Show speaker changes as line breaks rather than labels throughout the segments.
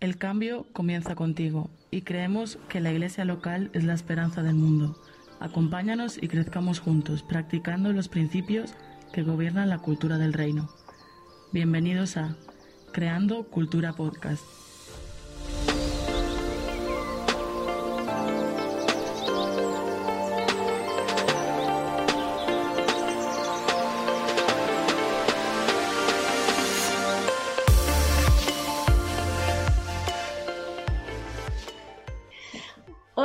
El cambio comienza contigo y creemos que la iglesia local es la esperanza del mundo. Acompáñanos y crezcamos juntos, practicando los principios que gobiernan la cultura del reino. Bienvenidos a Creando Cultura Podcast.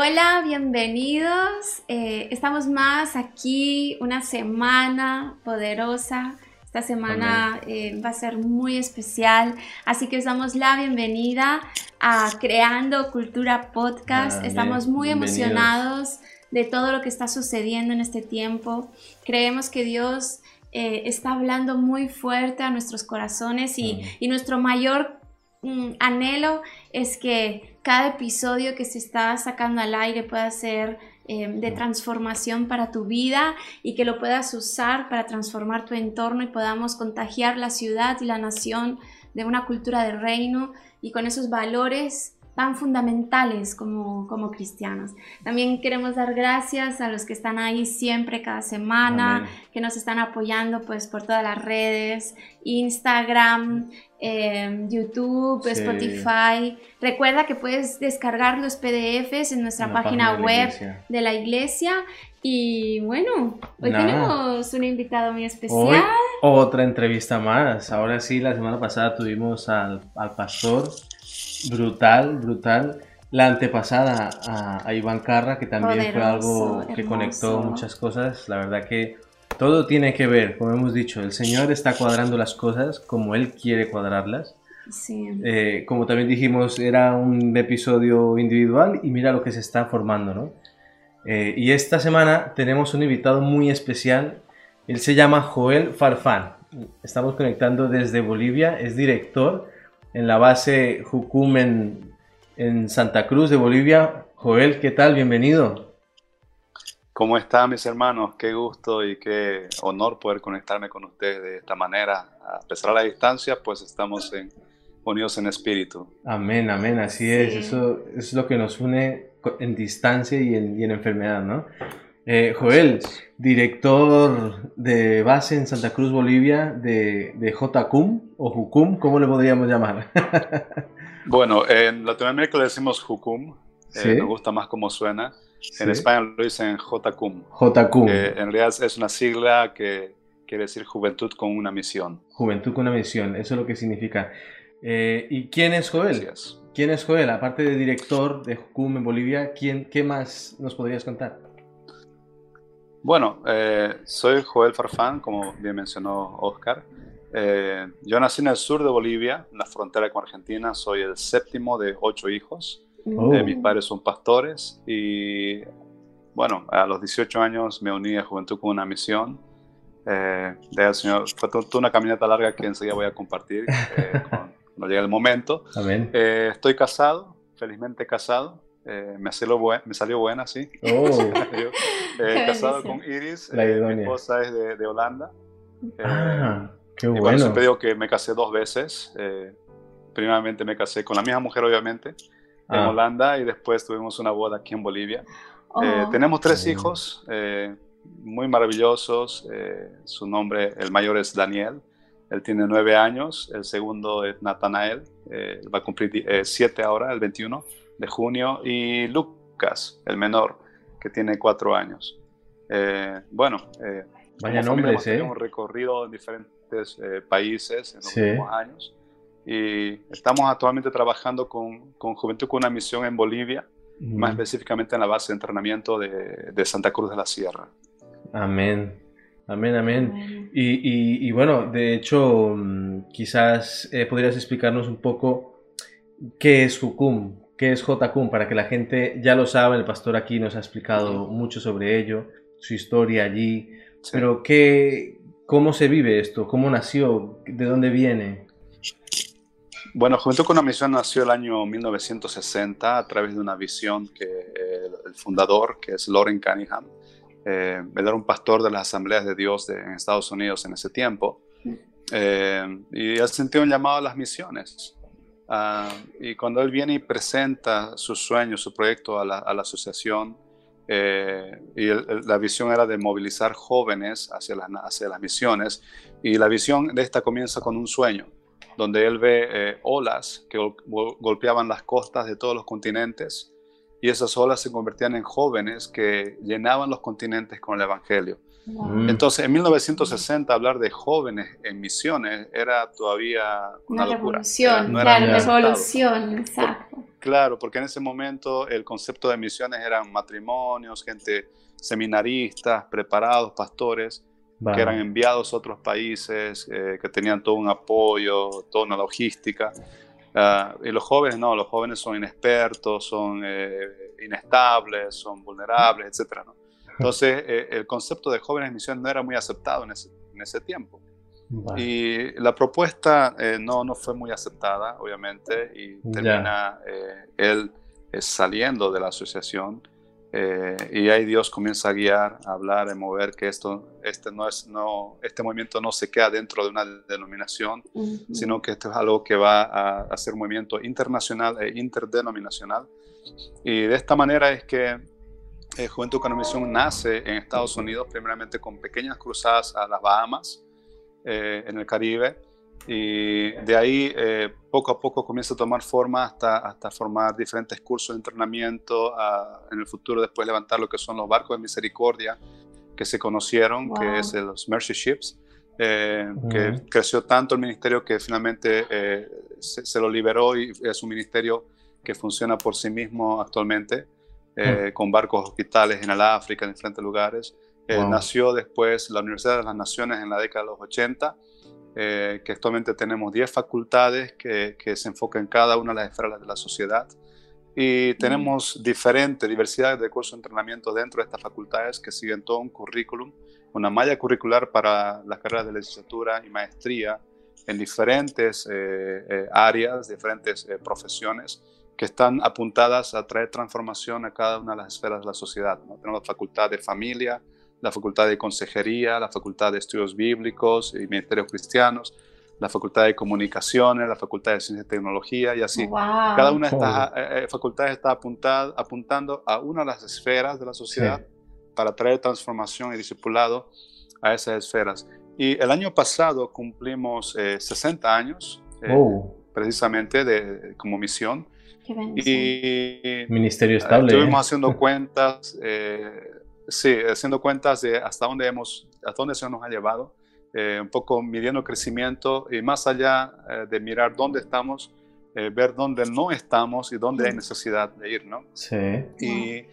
Hola, bienvenidos. Eh, estamos más aquí, una semana poderosa. Esta semana eh, va a ser muy especial, así que os damos la bienvenida a Creando Cultura Podcast. Estamos muy emocionados de todo lo que está sucediendo en este tiempo. Creemos que Dios eh, está hablando muy fuerte a nuestros corazones y, y nuestro mayor mm, anhelo es que cada episodio que se está sacando al aire pueda ser eh, de transformación para tu vida y que lo puedas usar para transformar tu entorno y podamos contagiar la ciudad y la nación de una cultura de reino y con esos valores tan fundamentales como, como cristianos. También queremos dar gracias a los que están ahí siempre, cada semana, que nos están apoyando pues por todas las redes, Instagram, em, YouTube, Spotify. Recuerda que puedes descargar los PDFs en nuestra página, web de la iglesia. Y bueno, hoy tenemos un invitado muy especial.
otra entrevista más. Ahora sí, la semana pasada tuvimos al, al pastor brutal, brutal. La antepasada a, Iván Carra, que también fue algo que conectó muchas cosas. La verdad que todo tiene que ver, como hemos dicho, el Señor está cuadrando las cosas como Él quiere cuadrarlas. Eh, como también dijimos, era un episodio individual y mira lo que se está formando, ¿no? Eh, y esta semana tenemos un invitado muy especial. Él se llama Joel Farfán. Estamos conectando desde Bolivia. Es director en la base Jucum en, Santa Cruz de Bolivia. Joel, ¿qué tal? Bienvenido.
¿Cómo están mis hermanos? Qué gusto y qué honor poder conectarme con ustedes de esta manera. A pesar de la distancia, pues estamos en, unidos en espíritu.
Amén, amén, así es. Eso, es lo que nos une en distancia y en, y en enfermedad, ¿no? Eh, Joel, director de base en Santa Cruz, Bolivia, de, de JCUM o JUCUM, ¿cómo le podríamos llamar?
bueno, en Latinoamérica le decimos JUCUM, eh, me gusta más cómo suena. En España lo dicen JCUM.
JCUM.
en realidad es una sigla que quiere decir Juventud con una misión.
Juventud con una misión, eso es lo que significa. Eh, ¿Y quién es Joel? ¿Quién es Joel? Aparte de director de JUCUM en Bolivia, ¿quién, ¿qué más nos podrías contar?
Bueno, eh, soy Joel Farfán, como bien mencionó Oscar. Eh, yo nací en el sur de Bolivia, en la frontera con Argentina. Soy el séptimo de ocho hijos. Oh. Eh, mis padres son pastores y, bueno, a los 18 años me uní a Juventud con una misión. Eh, de Señor, fue toda una caminata larga que enseguida voy a compartir cuando llegue el momento. estoy casado, felizmente casado. Eh, me, salió me salió buena, sí. Oh. Eh, casado con Iris, eh, mi esposa es de, de Holanda.
ah, qué bueno.
Y bueno, siempre digo que me casé dos veces. primeramente me casé con la misma mujer, obviamente, en ah. Holanda, y después tuvimos una boda aquí en Bolivia. Oh. tenemos tres hijos muy maravillosos. su nombre, el mayor es Daniel. Él tiene nueve años. El segundo es Natanael. va a cumplir siete ahora, el 21 de junio, y Lucas, el menor, que tiene cuatro años. Eh, bueno,
eh, Vaya nombres, ¿eh?
Hemos recorrido en diferentes eh, países en los últimos años y estamos actualmente trabajando con, con, Juventud con una misión en Bolivia, más específicamente en la base de entrenamiento de, de Santa Cruz de la Sierra.
Amén. Amén, amén. Y, y, y, bueno, de hecho, mm, quizás podrías explicarnos un poco qué es Jucum, ¿Qué es JCUM? Para que la gente ya lo sabe, el pastor aquí nos ha explicado mucho sobre ello, su historia allí, pero ¿qué, ¿cómo se vive esto? ¿Cómo nació? ¿De dónde viene?
Bueno, Juventud con una Misión nació el año 1960 a través de una visión que el fundador, que es Loren Cunningham, eh, era un pastor de las Asambleas de Dios en Estados Unidos en ese tiempo, eh, y él sintió un llamado a las misiones. Ah, y cuando él viene y presenta su sueño, su proyecto a la, asociación, eh, y la visión era de movilizar jóvenes hacia las misiones, y la visión de esta comienza con un sueño, donde él ve eh, olas que golpeaban las costas de todos los continentes, y esas olas se convertían en jóvenes que llenaban los continentes con el Evangelio. Entonces, en 1960 hablar de jóvenes en misiones era todavía una,
revolución, claro, revolución, exacto.
claro, porque en ese momento el concepto de misiones eran matrimonios, gente seminaristas, preparados, pastores, que eran enviados a otros países, eh, que tenían todo un apoyo, toda una logística. Ah, y los jóvenes no, los jóvenes son inexpertos, son eh, inestables, son vulnerables, etc. ¿no? Entonces, eh, el concepto de jóvenes en misión no era muy aceptado en ese, en ese tiempo. Y la propuesta eh, no, no fue muy aceptada, obviamente, y termina eh, él saliendo de la asociación. Y ahí Dios comienza a guiar, a hablar, a mover que esto, este, no es, no, este movimiento no se queda dentro de una denominación, sino que esto es algo que va a, a ser un movimiento internacional e interdenominacional. Y de esta manera es que eh, Juventud con Misión nace en Estados Unidos, primeramente con pequeñas cruzadas a las Bahamas, eh, en el Caribe, y de ahí eh, poco a poco comienza a tomar forma hasta, hasta formar diferentes cursos de entrenamiento, en el futuro después levantar lo que son los barcos de misericordia que se conocieron, que es los Mercy Ships, que creció tanto el ministerio que finalmente se, se, lo liberó y es un ministerio que funciona por sí mismo actualmente. Eh, con barcos hospitales en el África, en diferentes lugares. Eh, nació después la Universidad de las Naciones en la década de los 80, eh, que actualmente tenemos 10 facultades que, que, se enfocan en cada una de las esferas de la sociedad. Y tenemos diferente diversidad de cursos de entrenamiento dentro de estas facultades que siguen todo un currículum, una malla curricular para las carreras de licenciatura y maestría en diferentes áreas, diferentes profesiones que están apuntadas a traer transformación a cada una de las esferas de la sociedad. Tenemos la facultad de familia, la facultad de consejería, la facultad de estudios bíblicos y ministerios cristianos, la facultad de comunicaciones, la facultad de ciencia y tecnología y así. Cada una de estas eh, eh, facultades está apuntando a una de las esferas de la sociedad para traer transformación y discipulado a esas esferas. Y el año pasado cumplimos 60 eh, años precisamente de, como misión
y Ministerio estable.
Estuvimos haciendo cuentas, eh, sí, haciendo cuentas de hasta dónde hemos, hasta dónde se nos ha llevado, eh, un poco midiendo crecimiento y más allá eh, de mirar dónde estamos, ver dónde no estamos y dónde hay necesidad de ir, ¿no?
Sí.
Y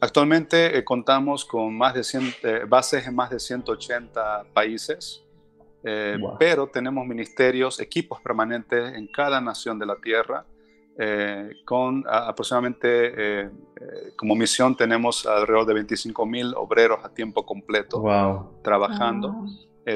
actualmente contamos con más de 100, bases en más de 180 países. Pero tenemos ministerios, equipos permanentes en cada nación de la tierra eh, con aproximadamente, eh, eh, como misión tenemos alrededor de 25 mil obreros a tiempo completo trabajando,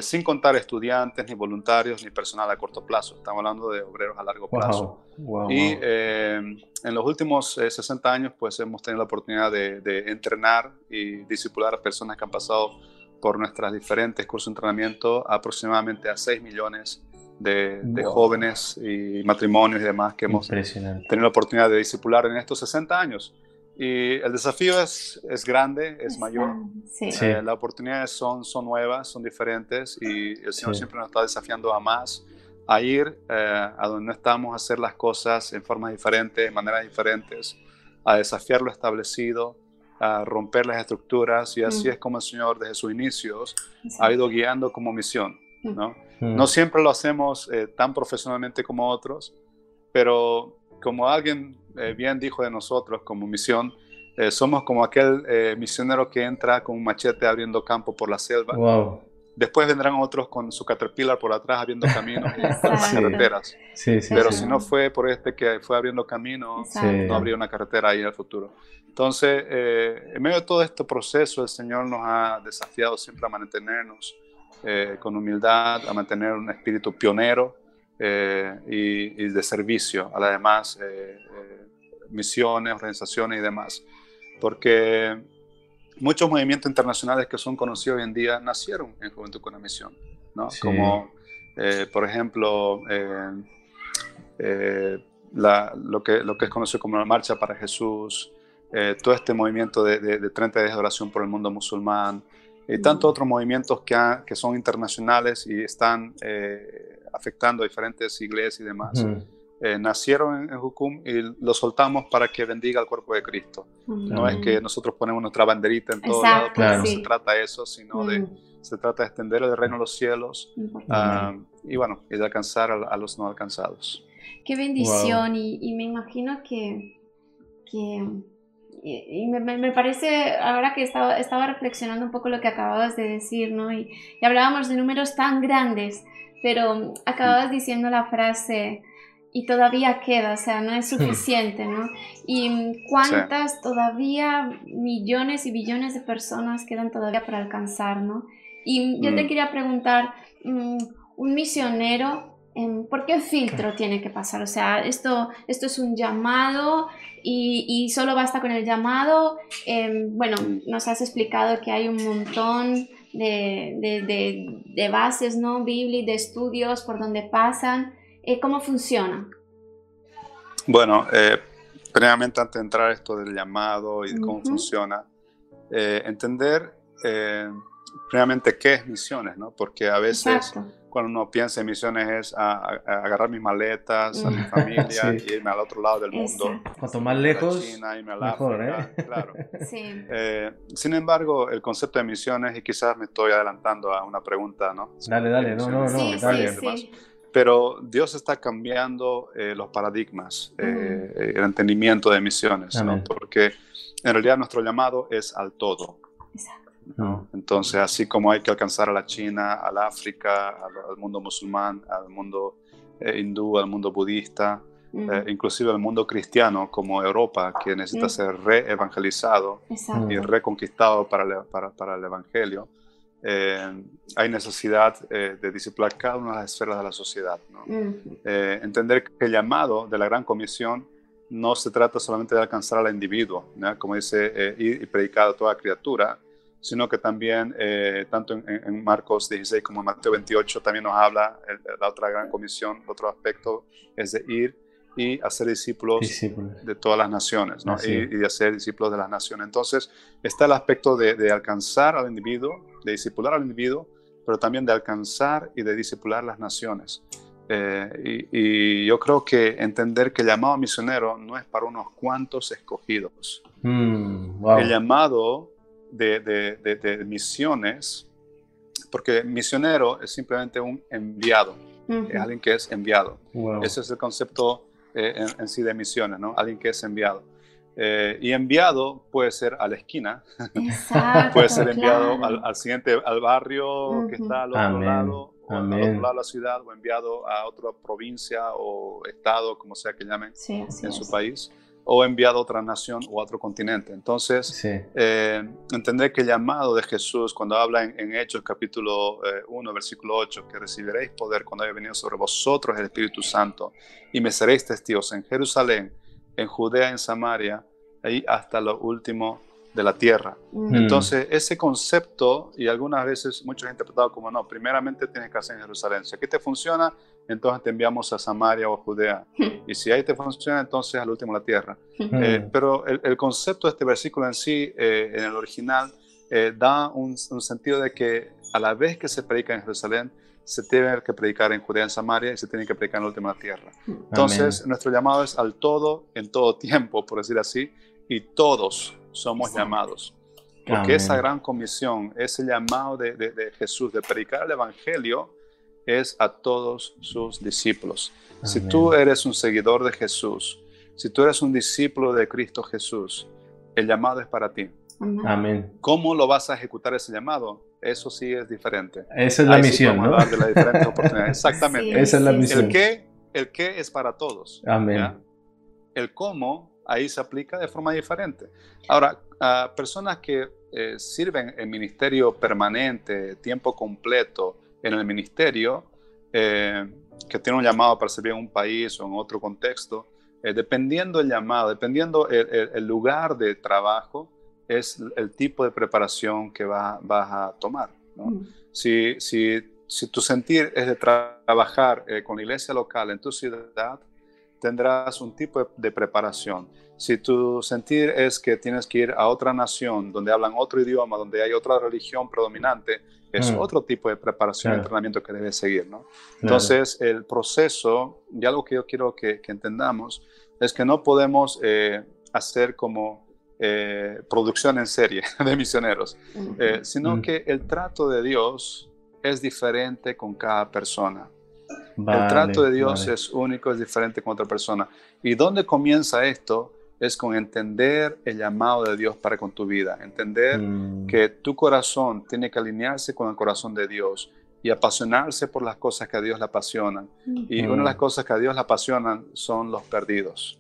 sin contar estudiantes, ni voluntarios, ni personal a corto plazo. Estamos hablando de obreros a largo plazo. y en los últimos 60 años, pues hemos tenido la oportunidad de, de entrenar y discipular a personas que han pasado por nuestras diferentes cursos de entrenamiento aproximadamente a 6 millones de, jóvenes y matrimonios y demás que hemos tenido la oportunidad de discipular en estos 60 años. Y el desafío es, es grande, es, mayor. Eh, las oportunidades son, son nuevas, son diferentes y el Señor siempre nos está desafiando a más, a ir eh, a donde no estamos, a hacer las cosas en formas diferentes, de maneras diferentes, a desafiar lo establecido, a romper las estructuras y así mm. es como el Señor desde sus inicios ha ido guiando como misión. ¿no? Mm. No siempre lo hacemos eh, tan profesionalmente como otros, pero como alguien eh, bien dijo de nosotros como misión, eh, somos como aquel misionero que entra con un machete abriendo campo por la selva. Después vendrán otros con su caterpillar por atrás abriendo caminos y carreteras. Pero si no fue por este que fue abriendo camino, no habría una carretera ahí en el futuro. Entonces, en medio de todo este proceso, el Señor nos ha desafiado siempre a mantenernos eh, con humildad, a mantener un espíritu pionero eh, y, de servicio a las demás eh, misiones, organizaciones y demás. Porque muchos movimientos internacionales que son conocidos hoy en día nacieron en Juventud con la Misión, ¿no? Como, por ejemplo, lo, que, lo que es conocido como la Marcha para Jesús, eh, todo este movimiento de, de, 30 días de oración por el mundo musulmán, y tantos otros movimientos que, que son internacionales y están afectando a diferentes iglesias y demás. nacieron en, Jucum y lo soltamos para que bendiga al cuerpo de Cristo. No es que nosotros ponemos nuestra banderita en todo lado, porque no se trata de eso, sino de se trata de extender el reino de los cielos ah, y bueno, y de alcanzar a, los no alcanzados.
Qué bendición y, me imagino que, que y, me, parece, ahora que estaba, estaba reflexionando un poco lo que acababas de decir, ¿no? Y, hablábamos de números tan grandes, pero acababas diciendo la frase, y todavía queda, o sea, no es suficiente, ¿no? Y cuántas todavía millones y billones de personas quedan todavía para alcanzar, ¿no? Y yo te mm. quería preguntar, mm, un misionero, em, ¿por qué filtro tiene que pasar? O sea, esto, esto es un llamado y, y solo basta con el llamado. Em, bueno, nos has explicado que hay un montón de, de, de, bases, ¿no? Biblia, de estudios por donde pasan. Eh, ¿Cómo funciona?
Bueno, eh, previamente antes de entrar esto del llamado y de cómo funciona, eh, entender primeramente qué es misiones, ¿no? Porque a veces cuando uno piensa en misiones es agarrar mis maletas, a mi familia y irme al otro lado del mundo.
Cuanto más lejos, China, irme a mejor, ¿eh?
Claro. Sí. Eh, sin embargo, el concepto de misiones, y quizás me estoy adelantando a una pregunta, ¿no?
Dale, dale, no, no, no, dale.
Pero Dios está cambiando eh, los paradigmas, eh, el entendimiento de misiones, ¿no? Porque en realidad nuestro llamado es al todo. Exacto. Entonces, así como hay que alcanzar a la China, al África, al, mundo musulmán, al mundo eh, hindú, al mundo budista, eh, inclusive al mundo cristiano como Europa, que necesita ser re-evangelizado y reconquistado para el, para, para el Evangelio, eh, hay necesidad de disciplinar cada una de las esferas de la sociedad. entender que el llamado de la Gran Comisión no se trata solamente de alcanzar al individuo, como dice, ir y predicar a toda criatura, sino que también, eh, tanto en, Marcos 16 como en Mateo 28, también nos habla la otra gran comisión, otro aspecto es de ir y hacer discípulos, de todas las naciones, ¿no? y, y, de hacer discípulos de las naciones. Entonces, está el aspecto de, alcanzar al individuo, de discipular al individuo, pero también de alcanzar y de discipular las naciones. Eh, y, yo creo que entender que el llamado misionero no es para unos cuantos escogidos. Mm, el llamado de, misiones, porque misionero es simplemente un enviado, es alguien que es enviado. Ese es el concepto eh, en, sí de misiones, ¿no? Alguien que es enviado. Eh, y enviado puede ser a la esquina, puede ser enviado al, siguiente, al barrio que está al otro lado, o al otro lado de la ciudad, o enviado a otra provincia o estado, como sea que llamen, en su país o enviado a otra nación o a otro continente. Entonces, eh, entender que el llamado de Jesús, cuando habla en, Hechos capítulo 1, eh, versículo 8, que recibiréis poder cuando haya venido sobre vosotros el Espíritu Santo y me seréis testigos en Jerusalén, en Judea, en Samaria, ahí hasta lo último de la tierra. Mm. Entonces, ese concepto, y algunas veces muchos han interpretado como no, primeramente tienes que hacer en Jerusalén. Si aquí te funciona, entonces te enviamos a Samaria o a Judea. Y si ahí te funciona, entonces al último la tierra. Eh, pero el, concepto de este versículo en sí, eh, en el original, eh, da un, sentido de que a la vez que se predica en Jerusalén, se tiene que predicar en Judea, en Samaria y se tiene que predicar en la última tierra. Entonces, nuestro llamado es al todo, en todo tiempo, por decir así, y todos somos llamados. Porque esa gran comisión, ese llamado de, de Jesús de predicar el Evangelio, es a todos sus discípulos. Si tú eres un seguidor de Jesús, si tú eres un discípulo de Cristo Jesús, el llamado es para ti.
Amén.
¿Cómo lo vas a ejecutar ese llamado? Eso sí es diferente.
Esa es la misión, ¿no?
Exactamente.
Esa es la misión.
El qué, el qué es para todos.
Amén.
El cómo ahí se aplica de forma diferente. Ahora, a personas que eh, sirven en ministerio permanente, tiempo completo, en el ministerio, eh, que tiene un llamado para servir en un país o en otro contexto, eh, dependiendo el llamado, dependiendo el, lugar de trabajo, es el tipo de preparación que va, vas a tomar. Mm. Si, si, si, tu sentir es de trabajar eh, con la iglesia local en tu ciudad, tendrás un tipo de preparación. Si tu sentir es que tienes que ir a otra nación donde hablan otro idioma, donde hay otra religión predominante, es mm. otro tipo de preparación y entrenamiento que debes seguir, ¿no? Entonces, el proceso, y algo que yo quiero que, entendamos, es que no podemos eh, hacer como eh, producción en serie de misioneros, eh, sino mm. que el trato de Dios es diferente con cada persona. el trato de Dios es único, es diferente con otra persona. ¿Y dónde comienza esto? Es con entender el llamado de Dios para con tu vida, entender mm. que tu corazón tiene que alinearse con el corazón de Dios y apasionarse por las cosas que a Dios le apasionan. Y una de las mm. cosas que a Dios le apasionan son los perdidos.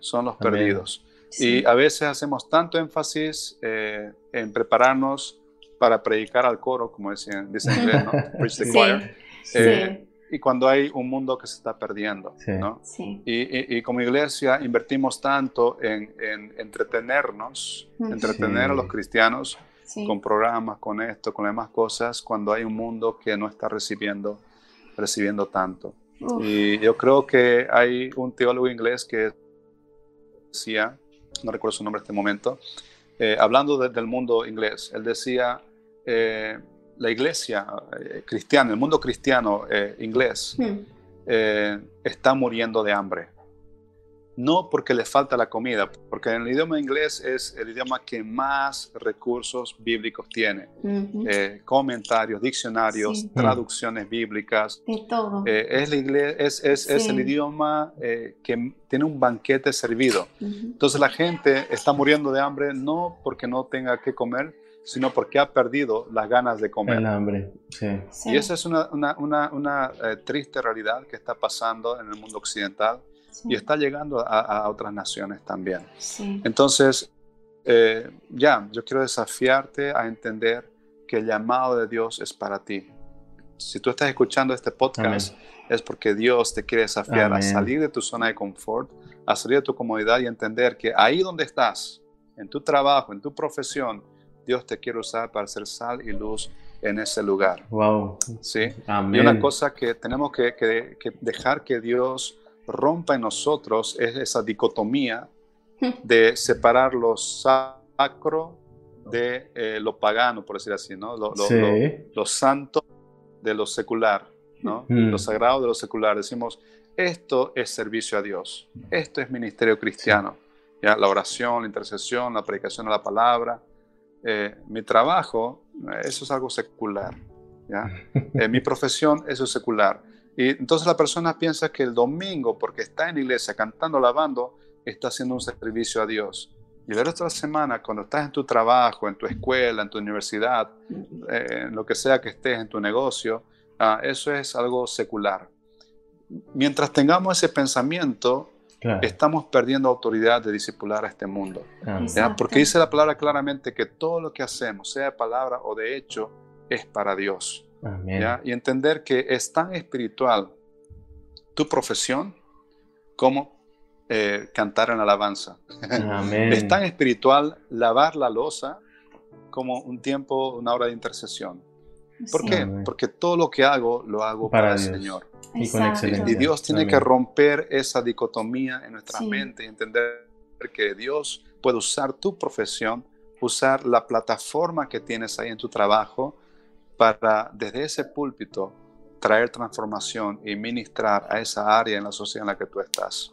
Son los perdidos. Y a veces hacemos tanto énfasis eh, en prepararnos para predicar al coro, como dicen, dicen en inglés, ¿no? Preach the choir. Eh, y cuando hay un mundo que se está perdiendo. ¿no? Y, y, como iglesia invertimos tanto en, entretenernos, entretener a los cristianos con programas, con esto, con demás cosas, cuando hay un mundo que no está recibiendo, recibiendo tanto. Y yo creo que hay un teólogo inglés que decía, no recuerdo su nombre en este momento, eh, hablando del mundo inglés, él decía, eh, la iglesia eh, cristiana, el mundo cristiano eh, inglés, hmm. eh, está muriendo de hambre. No porque le falta la comida, porque el idioma inglés es el idioma que más recursos bíblicos tiene. comentarios, diccionarios, traducciones bíblicas.
De todo.
es, inglés, es, es, es, el idioma que tiene un banquete servido. Entonces la gente está muriendo de hambre no porque no tenga que comer, sino porque ha perdido las ganas de comer.
El hambre, sí.
Y esa es una, una, una, eh, triste realidad que está pasando en el mundo occidental y está llegando a, a, otras naciones también. Entonces, eh, ya, yo quiero desafiarte a entender que el llamado de Dios es para ti. Si tú estás escuchando este podcast, es porque Dios te quiere desafiar a salir de tu zona de confort, a salir de tu comodidad y entender que ahí donde estás, en tu trabajo, en tu profesión, Dios te quiere usar para hacer sal y luz en ese lugar.
Wow.
Sí. Y una cosa que tenemos que, dejar que Dios rompa en nosotros es esa dicotomía de separar lo sacro de eh, lo pagano, por decir así, ¿no? Lo, lo, santo de lo secular, ¿no? Mm. Lo sagrado de lo secular. Decimos, esto es servicio a Dios, esto es ministerio cristiano. ¿ya? La oración, la intercesión, la predicación de la palabra, eh, mi trabajo, eso es algo secular. ¿ya? Eh, mi profesión, eso es secular. Y entonces la persona piensa que el domingo, porque está en la iglesia cantando, lavando, está haciendo un servicio a Dios. Y el resto de la semana, cuando estás en tu trabajo, en tu escuela, en tu universidad, eh, en lo que sea que estés, en tu negocio, ah, eso es algo secular. Mientras tengamos ese pensamiento, estamos perdiendo autoridad de discipular a este mundo. Porque dice la palabra claramente que todo lo que hacemos, sea de palabra o de hecho, es para Dios. Y entender que es tan espiritual tu profesión como eh, cantar en alabanza. es tan espiritual lavar la losa como un tiempo, una hora de intercesión. ¿Por qué? Porque todo lo que hago lo hago para, el Señor.
Y, con excelencia.
y Dios tiene que romper esa dicotomía en nuestra mente y entender que Dios puede usar tu profesión, usar la plataforma que tienes ahí en tu trabajo para desde ese púlpito traer transformación y ministrar a esa área en la sociedad en la que tú estás.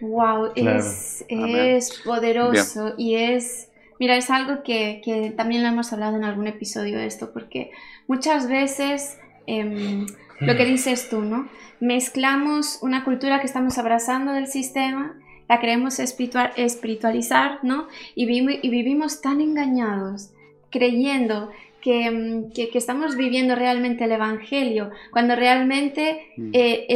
Wow, hmm. es, es poderoso y es Mira, es algo que, que, también lo hemos hablado en algún episodio de esto, porque muchas veces em, lo que mm. dices tú, ¿no? Mezclamos una cultura que estamos abrazando del sistema, la queremos espiritual, espiritualizar, ¿no? Y, y vivimos tan engañados, creyendo Mm, que, estamos viviendo realmente el Evangelio, cuando realmente mm. eh,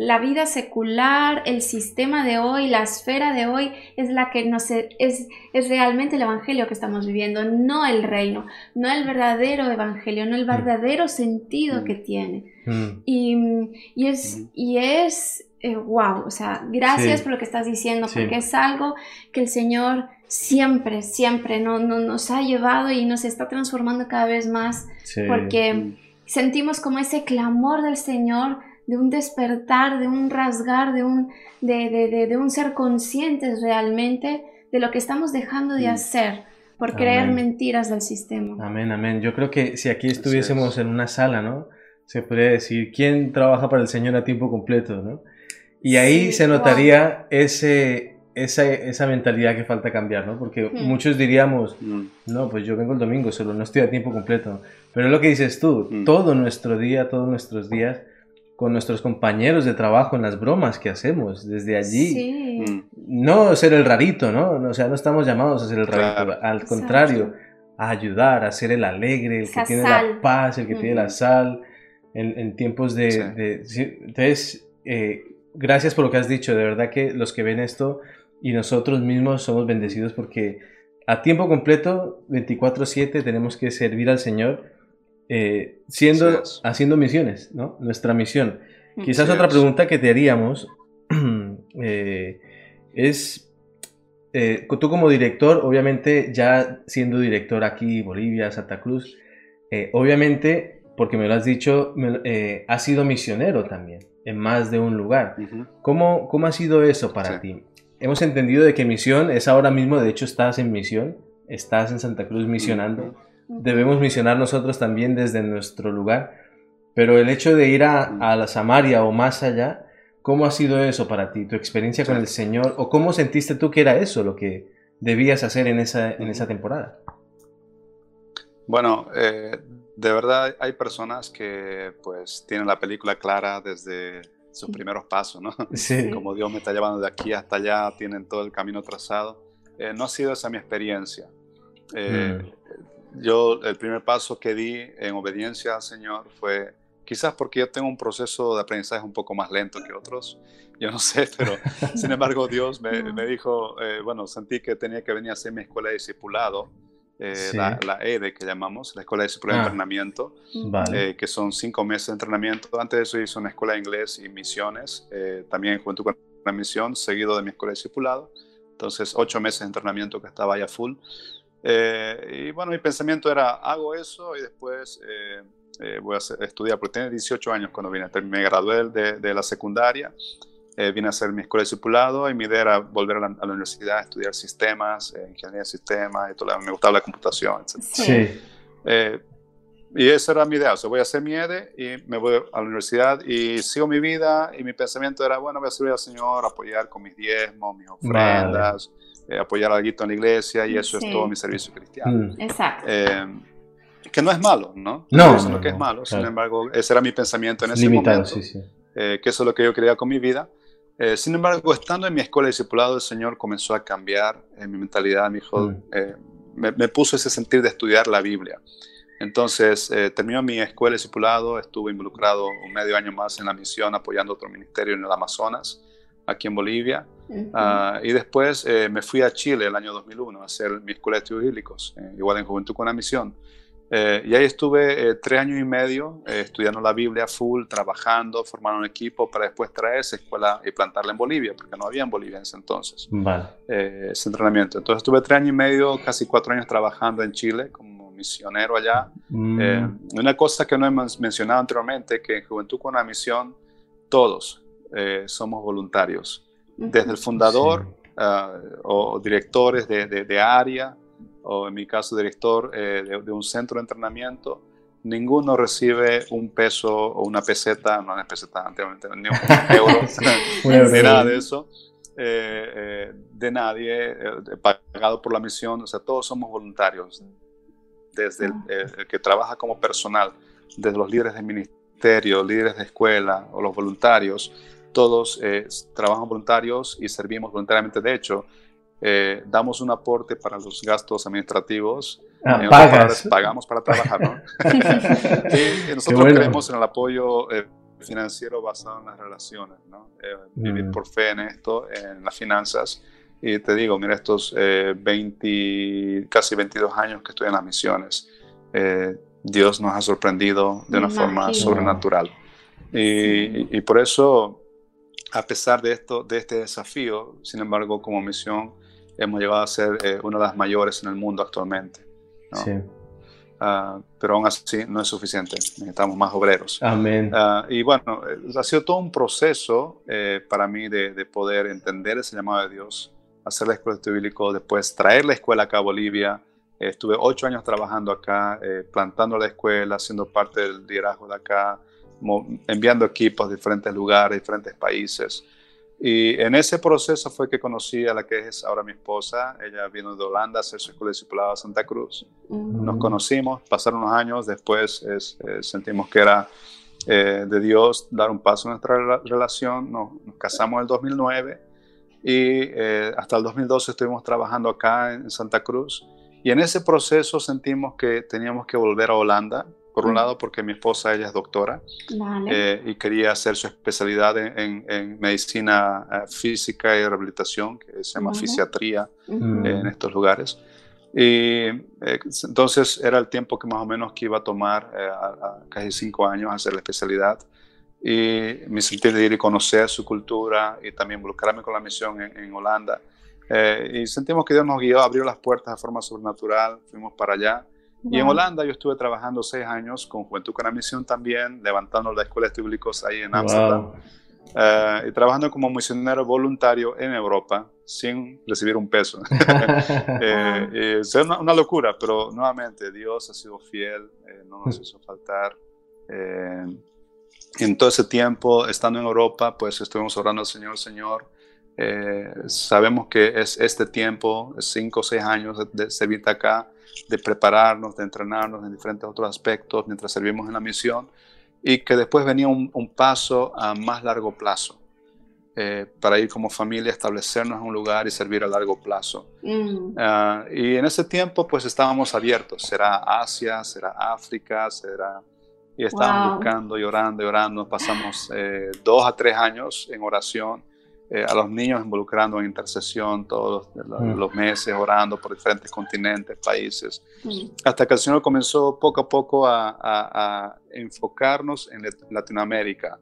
la vida secular, el sistema de hoy, la esfera de hoy es la que nos es, es realmente el Evangelio que estamos viviendo, no el reino, no el verdadero Evangelio, no el mm. verdadero sentido que tiene. Y, y, es, y es wow, eh, o sea, gracias por lo que estás diciendo, porque es algo que el Señor siempre, siempre no, nos ha llevado y nos está transformando cada vez más porque sentimos como ese clamor del Señor de un despertar, de un rasgar, de un, de, de, un ser conscientes realmente de lo que estamos dejando de mm. hacer por creer mentiras del sistema.
Amén, amén. Yo creo que si aquí estuviésemos en una sala, ¿no? Se podría decir, ¿quién trabaja para el Señor a tiempo completo, ¿no? Y ahí se notaría ese, esa, esa, mentalidad que falta cambiar, ¿no? Porque hmm. muchos diríamos, hmm. no, pues yo vengo el domingo, solo no estoy a tiempo completo. Pero es lo que dices tú, hmm. todo nuestro día, todos nuestros días, con nuestros compañeros de trabajo en las bromas que hacemos desde allí. No ser el rarito, ¿no? O sea, no estamos llamados a ser el rarito, al contrario, a ayudar, a ser el alegre, el que tiene la paz, el que tiene la sal, en, tiempos de... entonces, eh, gracias por lo que has dicho, de verdad que los que ven esto y nosotros mismos somos bendecidos porque a tiempo completo, 24/7, tenemos que servir al Señor eh, siendo, haciendo misiones, ¿no? Nuestra misión. Quizás otra pregunta que te haríamos eh, es, eh, tú como director, obviamente ya siendo director aquí, Bolivia, Santa Cruz, obviamente, porque me lo has dicho, has sido misionero también en más de un lugar. ¿Cómo, ¿Cómo, ha sido eso para ti? Hemos entendido de que misión es ahora mismo, de hecho estás en misión, estás en Santa Cruz misionando debemos misionar nosotros también desde nuestro lugar. Pero el hecho de ir a, la Samaria o más allá, ¿cómo ha sido eso para ti? ¿Tu experiencia con el Señor? ¿O cómo sentiste tú que era eso lo que debías hacer en esa, en esa temporada?
Bueno, eh, de verdad hay personas que pues tienen la película clara desde sus primeros pasos, ¿no? Sí. Como Dios me está llevando de aquí hasta allá, tienen todo el camino trazado. Eh, no ha sido esa mi experiencia. Eh, mm yo el primer paso que di en obediencia al Señor fue quizás porque yo tengo un proceso de aprendizaje un poco más lento que otros, yo no sé, pero sin embargo Dios me, me dijo, eh, bueno, sentí que tenía que venir a hacer mi escuela de discipulado, eh, la, la, EDE que llamamos, la Escuela de de ah. Entrenamiento, eh, que son cinco meses de entrenamiento. Antes de eso hice una escuela de inglés y misiones, también junto con una misión, seguido de mi escuela de discipulado. Entonces, ocho meses de entrenamiento que estaba ya full. Eh, y bueno, mi pensamiento era, hago eso y después eh, eh, voy a estudiar, porque tenía 18 años cuando vine, me gradué de, de la secundaria, vine a hacer mi escuela de discipulado y mi idea era volver a la, universidad a estudiar sistemas, ingeniería de sistemas, y todo, me gustaba la computación, etc. Sí. y esa era mi idea, o sea, voy a hacer mi EDE y me voy a la universidad y sigo mi vida y mi pensamiento era, bueno, voy a servir al Señor, apoyar con mis diezmos, mis ofrendas. Eh, apoyar a en la iglesia y eso es todo mi servicio cristiano.
Mm. Exacto.
Eh, que no es malo, ¿no?
No.
Eso es lo que es malo. Sin embargo, ese era mi pensamiento en ese momento. Sí, sí. Eh, que eso es lo que yo quería con mi vida. Sin embargo, estando en mi escuela de discipulado, el Señor comenzó a cambiar en mi mentalidad. Me, dijo, mm. me, me, puso ese sentir de estudiar la Biblia. Entonces, terminó mi escuela de discipulado, estuve involucrado un medio año más en la misión apoyando otro ministerio en el Amazonas aquí en Bolivia. Ah, y después eh, me fui a Chile el año 2001 a hacer mi escuela de estudios bíblicos, eh, igual en Juventud con la Misión. Eh, y ahí estuve tres años y medio estudiando la Biblia full, trabajando, formando un equipo para después traer esa escuela y plantarla en Bolivia, porque no había en Bolivia en ese entonces vale. ese entrenamiento. Entonces estuve tres años y medio, casi cuatro años trabajando en Chile como misionero allá. Mm. una cosa que no he mencionado anteriormente, que en Juventud con la Misión, todos, eh, somos voluntarios. Desde el fundador ah, o directores de, de, área, o en mi caso director eh, de, un centro de entrenamiento, ninguno recibe un peso o una peseta, no una peseta anteriormente, ni un euro, de nada de eso. Eh, de nadie, pagado por la misión, o sea, todos somos voluntarios, desde ah. el, que trabaja como personal, desde los líderes de ministerio, líderes de escuela o los voluntarios, todos eh, trabajamos voluntarios y servimos voluntariamente. De hecho, eh, damos un aporte para los gastos administrativos.
Ah,
pagamos para trabajar, ¿no? y, nosotros creemos en el apoyo eh, financiero basado en las relaciones, ¿no? Vivir mm. por fe en esto, en las finanzas. Y te digo, mira, estos 20, casi 22 años que estoy en las misiones, Dios nos ha sorprendido de una forma sobrenatural. Y, y, por eso a pesar de, esto, de este desafío, sin embargo, como misión, hemos llegado a ser eh, una de las mayores en el mundo actualmente. Sí. Ah, pero aún así no es suficiente, necesitamos más obreros.
Amén.
Ah, y bueno, ha sido todo un proceso eh, para mí de, poder entender ese llamado de Dios, hacer la escuela de bíblico, después traer la escuela acá a Bolivia. Eh, estuve ocho años trabajando acá, eh, plantando la escuela, siendo parte del liderazgo de acá, enviando equipos a diferentes lugares, diferentes países. Y en ese proceso fue que conocí a la que es ahora mi esposa. Ella vino de Holanda a hacer su escuela discipulado a Santa Cruz. Nos conocimos, pasaron unos años, después eh, sentimos que era eh, de Dios dar un paso en nuestra relación. Nos, casamos en el 2009 y eh, hasta el 2012 estuvimos trabajando acá en Santa Cruz. Y en ese proceso sentimos que teníamos que volver a Holanda por un lado, porque mi esposa, ella es doctora eh, y quería hacer su especialidad en, medicina eh, física y rehabilitación, que se llama fisiatría en estos lugares. Y eh, entonces era el tiempo que más o menos que iba a tomar, a, casi cinco años, hacer la especialidad. Y me sentí de ir y conocer su cultura y también involucrarme con la misión en, en Holanda. y sentimos que Dios nos guió, abrió las puertas de forma sobrenatural, fuimos para allá. Y en Holanda yo estuve trabajando seis años con Juventud con la Misión también, levantando las escuelas bíblicas ahí en Amsterdam. Eh, y trabajando como misionero voluntario en Europa sin recibir un peso. eh, es una, locura, pero nuevamente Dios ha sido fiel, eh, no nos hizo faltar. Eh, en todo ese tiempo, estando en Europa, pues estuvimos orando al Señor, Señor. sabemos que es este tiempo, cinco o seis años de, de acá, de prepararnos, de entrenarnos en diferentes otros aspectos mientras servimos en la misión y que después venía un, paso a más largo plazo. Eh, para ir como familia, establecernos en un lugar y servir a largo plazo. Mm. Ah, y en ese tiempo pues estábamos abiertos, será Asia, será África, será... Y estábamos buscando y orando y orando, pasamos eh, dos a tres años en oración eh, a los niños involucrando en intercesión todos los, mm. meses, orando por diferentes continentes, países, mm. hasta que el Señor comenzó poco a poco a, enfocarnos en Latinoamérica.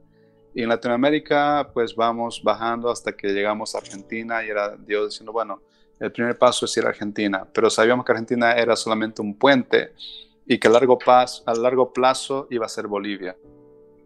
Y en Latinoamérica, pues vamos bajando hasta que llegamos a Argentina y era Dios diciendo, bueno, el primer paso es ir a Argentina, pero sabíamos que Argentina era solamente un puente y que a largo, plazo, a largo plazo iba a ser Bolivia.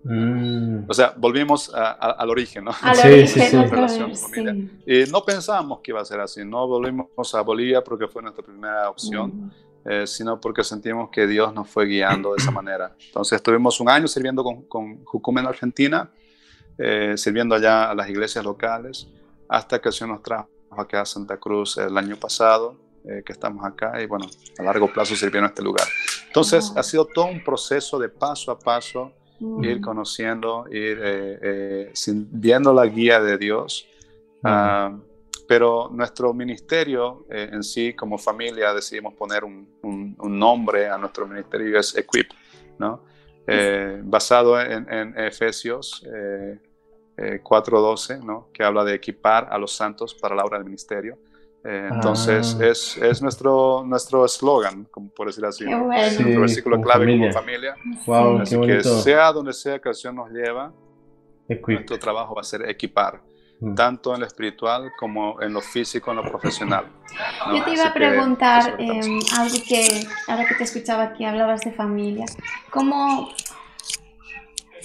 Mm. O sea, volvimos al origen, ¿no?
Al origen,
Y no pensábamos que iba a ser así, no volvimos a Bolivia porque fue nuestra primera opción, mm. eh, sino porque sentimos que Dios nos fue guiando de esa manera. Entonces estuvimos un año sirviendo con, con Jucum en Argentina, eh, sirviendo allá a las iglesias locales, hasta que el Señor nos trajo acá a Santa Cruz el año pasado, eh, que estamos acá, y bueno, a largo plazo sirviendo en este lugar. Entonces ha sido todo un proceso de paso a paso, ir conociendo, ir eh, eh, viendo la guía de Dios. Ah, pero nuestro ministerio eh, en sí, como familia, decidimos poner un, un, nombre a nuestro ministerio, es Equip, ¿no? basado en, en Efesios 4.12, ¿no? que habla de equipar a los santos para la obra del ministerio. Eh, entonces, ah. es, es, nuestro nuestro eslogan, como por decir así, ¿no? nuestro versículo clave como familia.
Wow,
así que sea donde sea que Señor nos lleva, nuestro trabajo va a ser equipar, mm. tanto en lo espiritual como en lo físico, en lo profesional.
Yo te iba a preguntar em, algo que, ahora que te escuchaba aquí, hablabas de familia. ¿Cómo,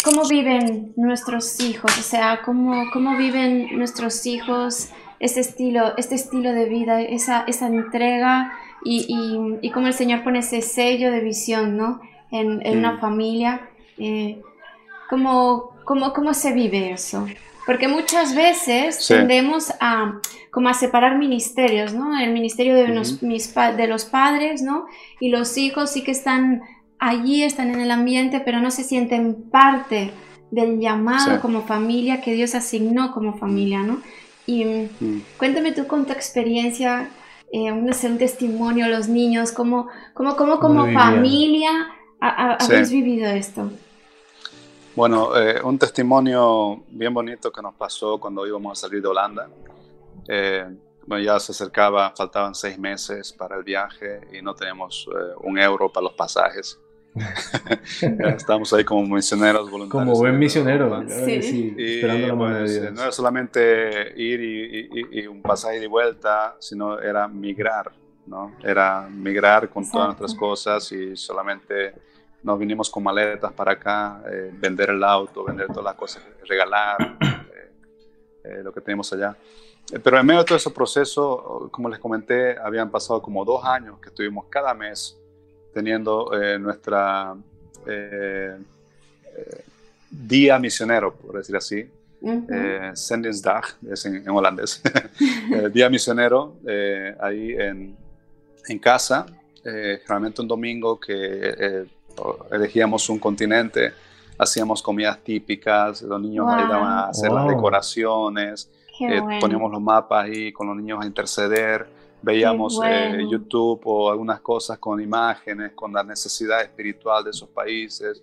cómo viven nuestros hijos? O sea, ¿cómo, cómo viven nuestros hijos? Este estilo, este estilo de vida, esa, esa entrega y, y, y cómo el Señor pone ese sello de visión ¿no? en, en una familia. Eh, ¿cómo, cómo, cómo, se vive eso? Porque muchas veces tendemos a, como a separar ministerios, ¿no? El ministerio de, los, mis, de los padres, ¿no? Y los hijos sí que están allí, están en el ambiente, pero no se sienten parte del llamado como familia que Dios asignó como familia, ¿no? Y mm. cuéntame tú con tu experiencia, eh, un testimonio a los niños, cómo, cómo, cómo como familia habéis vivido esto.
Bueno, eh, un testimonio bien bonito que nos pasó cuando íbamos a salir de Holanda. Eh, bueno, ya se acercaba, faltaban seis meses para el viaje y no teníamos eh, un euro para los pasajes. Estamos ahí como misioneros voluntarios.
Como buen misionero,
sí. esperando la mano de pues, Dios. No era solamente ir y, un pasaje de vuelta, sino era migrar ¿no? Era migrar con todas nuestras cosas y solamente nos vinimos con maletas para acá, eh, vender el auto, vender todas las cosas, regalar eh, eh, lo que tenemos allá. Pero en medio de todo ese proceso, como les comenté, habían pasado como dos años que estuvimos cada mes teniendo nuestra día misionero, por decir así, uh es en, holandés, día misionero ahí en, en casa, realmente un domingo que elegíamos un continente, hacíamos comidas típicas, los niños ayudaban a hacer las decoraciones, eh, poníamos los mapas ahí con los niños a interceder, veíamos eh, YouTube o algunas cosas con imágenes, con la necesidad espiritual de esos países,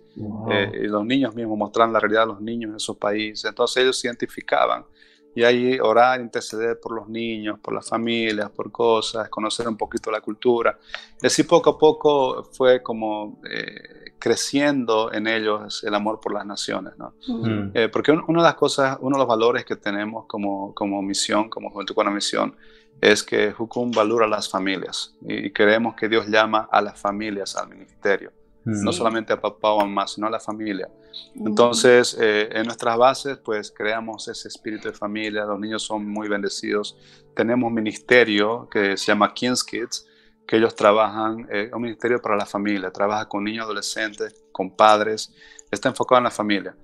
eh, y los niños mismos mostraban la realidad de los niños en esos países, entonces ellos se identificaban. Y ahí orar, interceder por los niños, por las familias, por cosas, conocer un poquito la cultura. Y así poco a poco fue como eh, creciendo en ellos el amor por las naciones, ¿no? Mm. Eh, porque una de las cosas, uno de los valores que tenemos como, como misión, como Juventud con la Misión, es que Jukum valora a las familias y queremos que Dios llama a las familias al ministerio no solamente a papá o mamá, sino a la familia. Entonces, eh, en nuestras bases, pues creamos ese espíritu de familia, los niños son muy bendecidos. Tenemos un ministerio que se llama King's Kids, que ellos trabajan, eh, un ministerio para la familia, trabaja con niños, adolescentes, con padres, está enfocado en la familia.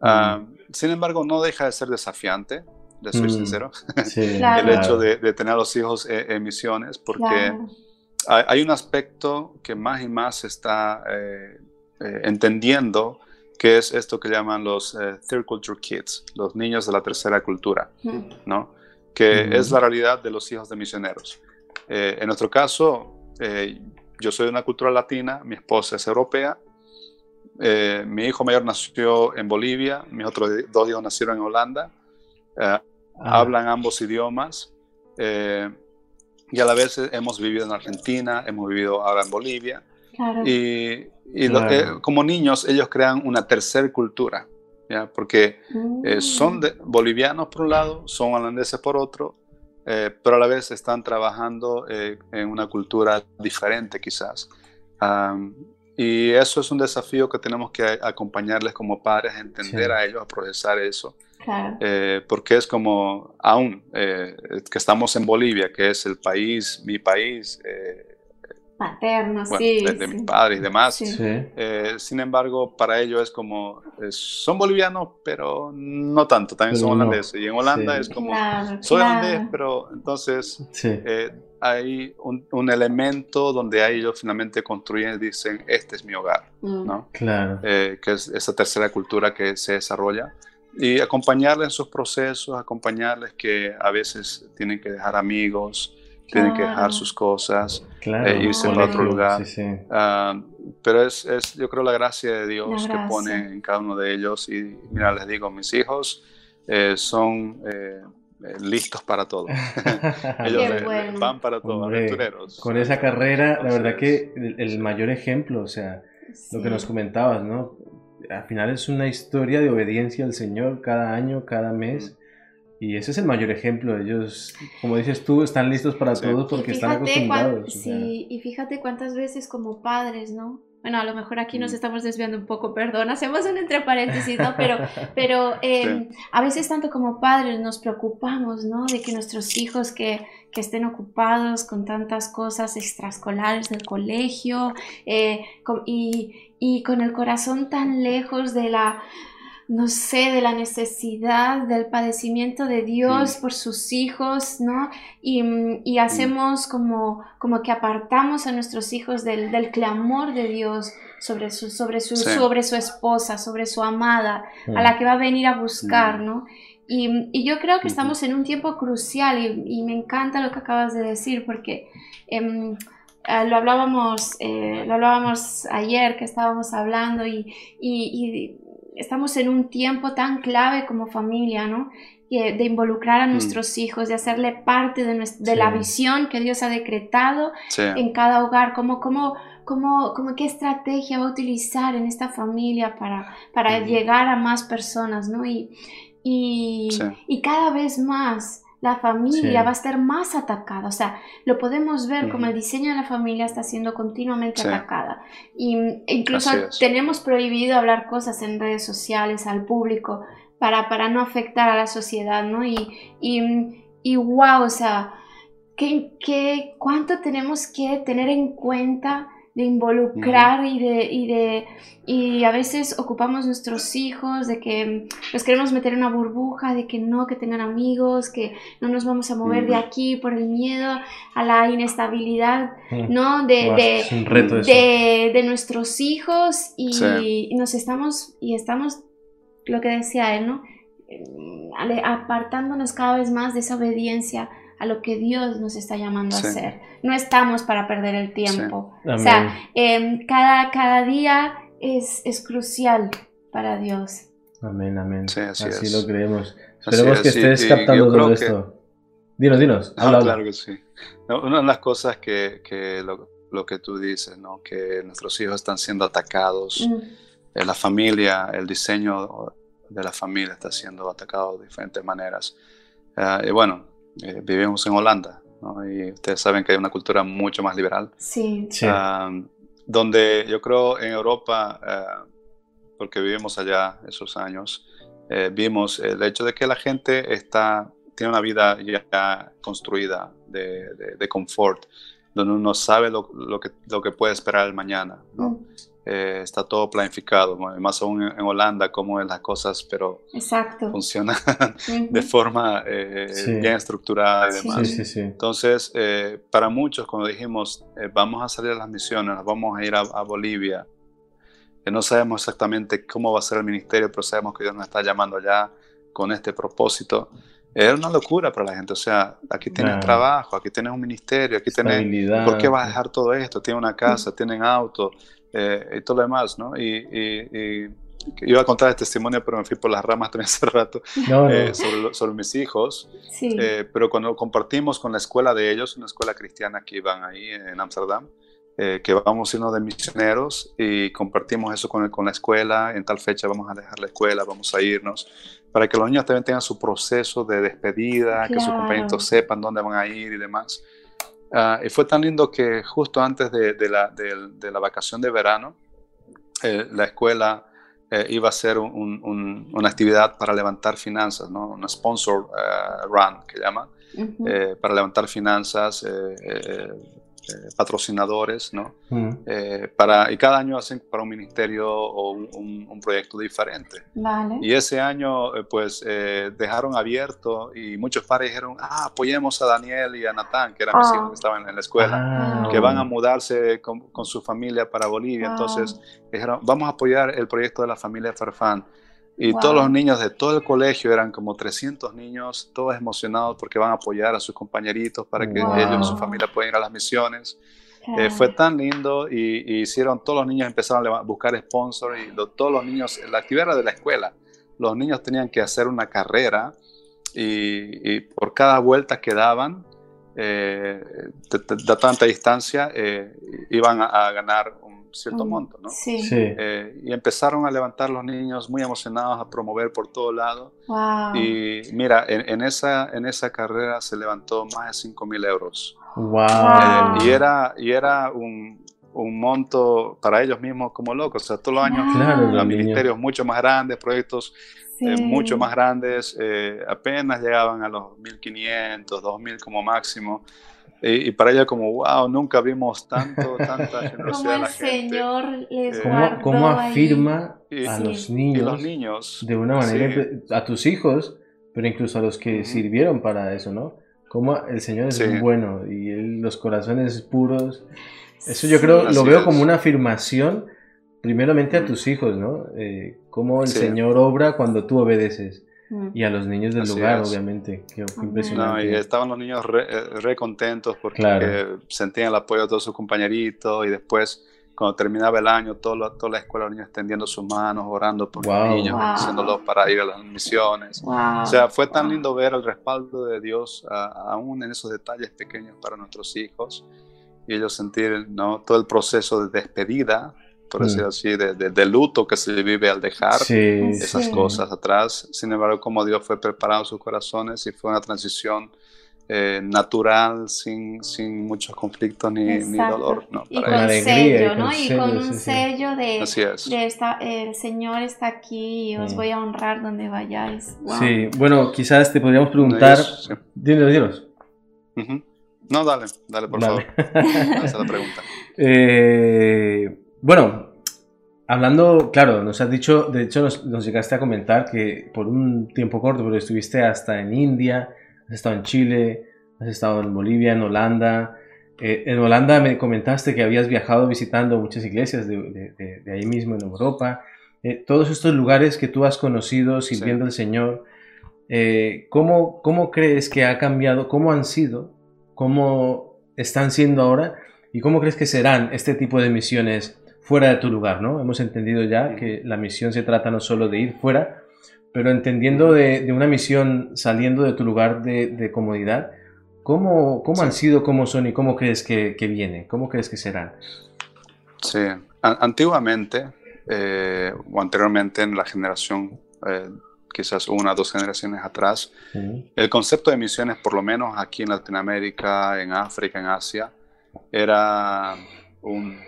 Ah, sin embargo, no deja de ser desafiante, de ser sincero, el hecho de, tener a los hijos eh, en misiones, porque hay un aspecto que más y más se está eh, eh, entendiendo, que es esto que llaman los eh, Third Culture Kids, los niños de la tercera cultura, ¿no? que es la realidad de los hijos de misioneros. en nuestro caso, yo soy de una cultura latina, mi esposa es europea, mi hijo mayor nació en Bolivia, mis otros dos hijos nacieron en Holanda, ah. hablan ambos idiomas y a la vez hemos vivido en Argentina, hemos vivido ahora en Bolivia. Y, y como niños ellos crean una tercera cultura, ¿ya? porque eh, son mm. bolivianos por un lado, son holandeses por otro, eh, pero a la vez están trabajando eh, en una cultura diferente quizás. y eso es un desafío que tenemos que acompañarles como padres a entender a ellos, a procesar eso. Eh, porque es como, aún eh, que estamos en Bolivia, que es el país, mi país.
Eh, Paterno, sí.
De, mi padre y demás. sin embargo, para ellos es como, son bolivianos, pero no tanto, también son holandeses. Y en Holanda es como, soy holandés, pero entonces hay un, elemento donde ellos finalmente construyen y dicen, este es mi hogar, mm. ¿no? Claro. que es esa tercera cultura que se desarrolla y acompañarles en sus procesos, acompañarles que a veces tienen que dejar amigos, tienen que dejar sus cosas, e irse a otro lugar. Ah, pero es, es, yo creo, la gracia de Dios que pone en cada uno de ellos. Y mira, les digo, mis hijos eh, son eh, listos para todo. ellos van para todo, aventureros.
Con esa carrera, la verdad que el, mayor ejemplo, o sea, lo que nos comentabas, ¿no? al final es una historia de obediencia al Señor cada año, cada mes. Y ese es el mayor ejemplo. Ellos, como dices tú, están listos para todo porque están acostumbrados.
sí, y fíjate cuántas veces como padres, ¿no? Bueno, a lo mejor aquí nos estamos desviando un poco, perdón, hacemos un entre paréntesis, ¿no? Pero, pero em, a veces tanto como padres nos preocupamos, ¿no? De que nuestros hijos que, que estén ocupados con tantas cosas extraescolares del colegio eh, y, y con el corazón tan lejos de la, no sé, de la necesidad, del padecimiento de Dios por sus hijos, ¿no? Y, y hacemos como, como que apartamos a nuestros hijos del, del clamor de Dios sobre su, sobre, su, sobre su esposa, sobre su amada, a la que va a venir a buscar, ¿no? Y, y yo creo que estamos en un tiempo crucial y, y, me encanta lo que acabas de decir porque... Em, eh, lo, hablábamos, eh, lo hablábamos ayer que estábamos hablando y, y, estamos en un tiempo tan clave como familia, ¿no? de involucrar a mm. nuestros hijos, de hacerle parte de, de la visión que Dios ha decretado en cada hogar, como, como, como, como qué estrategia va a utilizar en esta familia para, para llegar a más personas, ¿no? Y, y, y cada vez más la familia va a estar más atacada. O sea, lo podemos ver como el diseño de la familia está siendo continuamente atacada. Y incluso tenemos prohibido hablar cosas en redes sociales al público para, para no afectar a la sociedad, ¿no? Y, y, y wow, o sea, ¿qué, qué, ¿cuánto tenemos que tener en cuenta? De involucrar y de, y de y a veces ocupamos nuestros hijos de que los queremos meter en una burbuja de que no que tengan amigos que no nos vamos a mover de aquí por el miedo a la inestabilidad no de, de, de, nuestros hijos y, nos estamos y estamos lo que decía él no apartándonos cada vez más de esa obediencia a lo que Dios nos está llamando a hacer. No estamos para perder el tiempo. O sea, em, cada, cada día es, es, crucial para Dios.
Amén, amén. así, lo creemos. Esperemos que estés captando todo esto. Dinos, dinos.
Habla, claro que sí. Una de las cosas que, que lo, lo, que tú dices, ¿no? que nuestros hijos están siendo atacados, mm. eh, la familia, el diseño de la familia está siendo atacado de diferentes maneras. Ah, y bueno, eh, vivimos en Holanda, y ustedes saben que hay una cultura mucho más liberal.
Sí.
Ah, donde yo creo en Europa, ah, porque vivimos allá esos años, eh, vimos el hecho de que la gente está, tiene una vida ya construida de, de, confort, donde uno sabe lo, lo, que, lo que puede esperar el mañana. ¿no? Mm. Eh, está todo planificado, más aún en, Holanda, como es las cosas, pero
Exacto.
funcionan de forma eh, bien estructurada y demás. Entonces, eh, para muchos, cuando dijimos, vamos a salir a las misiones, vamos a ir a, Bolivia, no sabemos exactamente cómo va a ser el ministerio, pero sabemos que Dios nos está llamando allá con este propósito. Era una locura para la gente, o sea, aquí tienes trabajo, aquí tienes un ministerio, aquí tienes... ¿Por qué vas a dejar todo esto? Tienen una casa, tienen auto, eh, y todo lo demás, ¿no? Y, y, iba a contar el testimonio, pero me fui por las ramas también hace rato, eh, sobre, sobre, mis hijos.
Sí.
Eh, pero cuando compartimos con la escuela de ellos, una escuela cristiana que iban ahí en Ámsterdam, que vamos a irnos de misioneros y compartimos eso con, con la escuela, en tal fecha vamos a dejar la escuela, vamos a irnos, para que los niños también tengan su proceso de despedida, que sus compañeros sepan dónde van a ir y demás. Ah, y fue tan lindo que justo antes de, de, la, de, la, vacación de verano, eh, la escuela eh, iba a hacer un, una actividad para levantar finanzas, ¿no? una sponsor uh, run que llama, para levantar finanzas eh, patrocinadores, ¿no? Eh, para, y cada año hacen para un ministerio o un, proyecto diferente.
Vale.
Y ese año, eh, pues, dejaron abierto y muchos padres dijeron, ah, apoyemos a Daniel y a Natán, que eran mis hijos que estaban en la escuela, ah. que van a mudarse con, con, su familia para Bolivia. Entonces, dijeron, vamos a apoyar el proyecto de la familia Farfán. Y todos los niños de todo el colegio, eran como 300 niños, todos emocionados porque van a apoyar a sus compañeritos para que ellos y su familia puedan ir a las misiones. Eh, fue tan lindo y, hicieron, todos los niños empezaron a buscar sponsors y todos los niños, la actividad era de la escuela, los niños tenían que hacer una carrera y, por cada vuelta que daban, eh, de, tanta distancia, eh, iban a, a ganar cierto mm, monto, ¿no?
Sí.
Eh, y empezaron a levantar los niños muy emocionados a promover por todo lado.
Wow.
Y mira, en, esa, en esa carrera se levantó más de 5 mil euros.
Wow.
Eh, y era, y era un, un, monto para ellos mismos como locos. O sea, todos los años
claro,
los ministerios mucho más grandes, proyectos eh, mucho más grandes, apenas llegaban a los 1.500, 2.000 como máximo. Y, para ella como, wow, nunca vimos tanto, tanta generosidad
Como el Señor les
eh, ¿Cómo, afirma a los niños,
los niños
de una manera, a tus hijos, pero incluso a los que sirvieron para eso, ¿no? Cómo el Señor es bueno y los corazones puros. Eso yo creo, lo veo como una afirmación primeramente a tus hijos, ¿no? Eh, cómo el Señor obra cuando tú obedeces. Y a los niños del lugar, obviamente. Qué, impresionante.
y estaban los niños re, eh, contentos porque sentían el apoyo de todos sus compañeritos y después, cuando terminaba el año, toda la escuela, los niños extendiendo sus manos, orando por los niños, haciéndolos para ir a las misiones. O sea, fue tan lindo ver el respaldo de Dios aún en esos detalles pequeños para nuestros hijos y ellos sentir ¿no? todo el proceso de despedida por decir mm. así, de, de, luto que se vive al dejar esas cosas atrás. Sin embargo, como Dios fue preparando sus corazones y fue una transición eh, natural, sin, sin muchos conflictos ni, ni dolor. ¿no?
Y, con sello, ¿no? y con, un sello de, de esta, el Señor está aquí y os voy a honrar donde vayáis.
Sí, bueno, quizás te podríamos preguntar. Dime, dinos.
No, dale, dale, por favor. Esa la pregunta.
Eh, bueno, hablando, claro, nos has dicho, de hecho, nos, nos llegaste a comentar que por un tiempo corto, pero estuviste hasta en India has estado en Chile, has estado en Bolivia, en Holanda. Eh, en Holanda me comentaste que habías viajado visitando muchas iglesias de, de, ahí mismo en Europa. Eh, todos estos lugares que tú has conocido sirviendo al Señor, eh, ¿cómo, ¿cómo crees que ha cambiado? ¿Cómo han sido? ¿Cómo están siendo ahora? ¿Y cómo crees que serán este tipo de misiones fuera de tu lugar? ¿no? Hemos entendido ya que la misión se trata no solo de ir fuera, pero entendiendo de, una misión saliendo de tu lugar de, comodidad, ¿cómo, cómo han sido, cómo son y cómo crees que, que viene? ¿Cómo crees que serán?
Sí, antiguamente eh, o anteriormente en la generación, eh, quizás una o dos generaciones atrás, el concepto de misiones, por lo menos aquí en Latinoamérica, en África, en Asia, era un,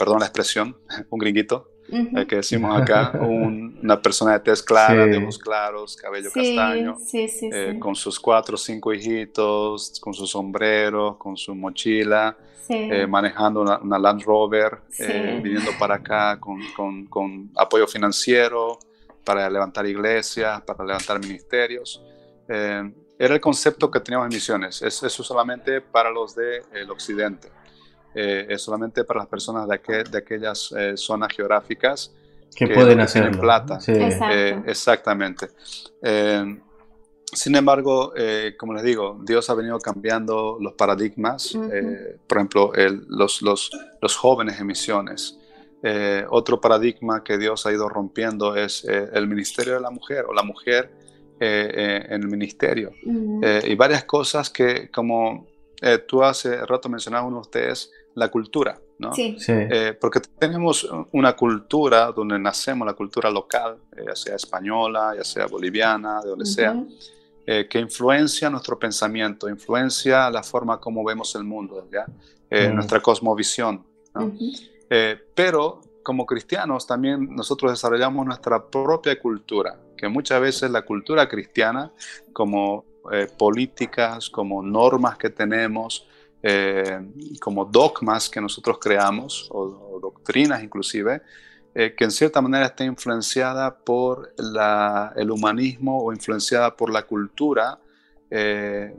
perdón la expresión, un gringuito, el que decimos acá, una persona de tez clara, de ojos claros, cabello castaño, eh, con sus cuatro o cinco hijitos, con su sombrero, con su mochila, eh, manejando una, Land Rover, eh, viniendo para acá con, con, con, apoyo financiero para levantar iglesias, para levantar ministerios. era el concepto que teníamos en misiones, es, eso solamente para los del el occidente. Eh, es solamente para las personas de, de aquellas eh, zonas geográficas
que, pueden hacer
plata. Eh, exactamente. sin embargo, como les digo, Dios ha venido cambiando los paradigmas. por ejemplo, los, los, los, jóvenes en misiones. otro paradigma que Dios ha ido rompiendo es el ministerio de la mujer o la mujer en el ministerio. y varias cosas que, como tú hace rato mencionabas uno de ustedes, la cultura, ¿no? Sí. Eh, porque tenemos una cultura donde nacemos, la cultura local, eh, ya sea española, ya sea boliviana, de donde sea, eh, que influencia nuestro pensamiento, influencia la forma como vemos el mundo, ¿ya? Mm. Nuestra cosmovisión, ¿no? pero como cristianos también nosotros desarrollamos nuestra propia cultura, que muchas veces la cultura cristiana, como políticas, como normas que tenemos, eh, como dogmas que nosotros creamos, o, doctrinas inclusive, eh, que en cierta manera está influenciada por el humanismo o influenciada por la cultura eh,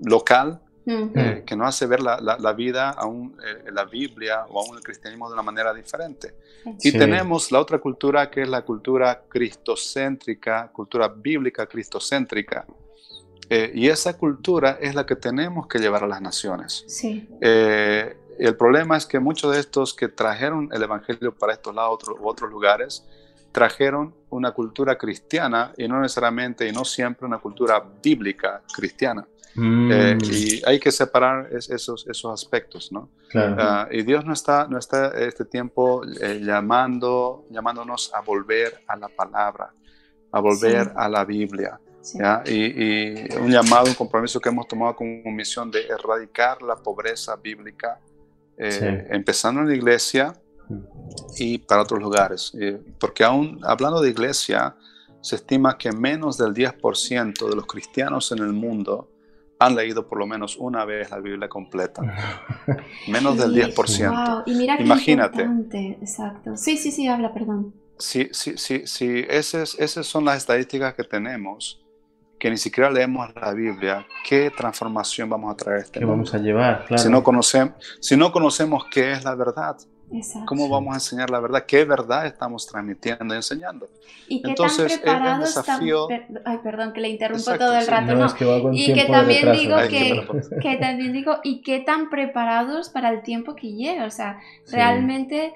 local, que nos hace ver la, vida, aún la Biblia o aún el cristianismo de una manera diferente. Y tenemos la otra cultura que es la cultura cristocéntrica, cultura bíblica cristocéntrica, eh, y esa cultura es la que tenemos que llevar a las naciones. Sí. Eh, el problema es que muchos de estos que trajeron el Evangelio para estos lados u otros lugares, trajeron una cultura cristiana y no necesariamente y no siempre una cultura bíblica cristiana. Mm. Eh, y hay que separar esos, esos aspectos, ¿no? Claro. Ah, y Dios no está, no está este tiempo llamando, llamándonos a volver a la palabra, a volver a la Biblia. Y, un llamado, un compromiso que hemos tomado como misión de erradicar la pobreza bíblica, eh, empezando en la iglesia y para otros lugares. Eh, porque aún hablando de iglesia, se estima que menos del 10% de los cristianos en el mundo han leído por lo menos una vez la Biblia completa. menos del 10%.
Y mira Imagínate. Exacto. Sí, sí, sí, habla, perdón.
Sí, sí, sí, sí. Esas, esas son las estadísticas que tenemos que ni siquiera leemos la Biblia, ¿qué transformación vamos a traer? Este
¿Qué vamos a llevar?
Si, no conocemos, si no conocemos qué es la verdad, ¿cómo vamos a enseñar la verdad? ¿Qué verdad estamos transmitiendo y enseñando?
¿Y qué Entonces, tan preparados desafío... Ay, perdón, que le interrumpo todo el rato. No, y que también digo que, que, también digo, ¿y qué tan preparados para el tiempo que llega? O sea, realmente,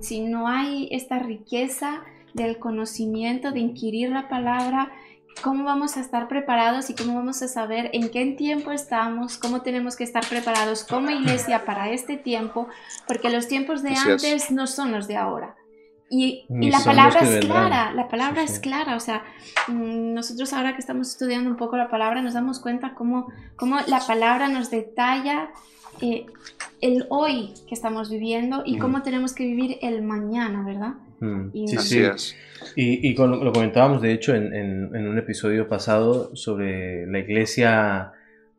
si no hay esta riqueza del conocimiento, de inquirir la palabra, cómo vamos a estar preparados y cómo vamos a saber en qué tiempo estamos, cómo tenemos que estar preparados como iglesia para este tiempo, porque los tiempos de antes no son los de ahora. Y, la palabra es clara, la palabra es clara, o sea, mm, nosotros ahora que estamos estudiando un poco la palabra nos damos cuenta cómo, cómo la palabra nos detalla eh, el hoy que estamos viviendo y cómo tenemos que vivir el mañana, ¿verdad?
Y, sí, sí. Y, y lo comentábamos, de hecho, en, en, un episodio pasado sobre la iglesia,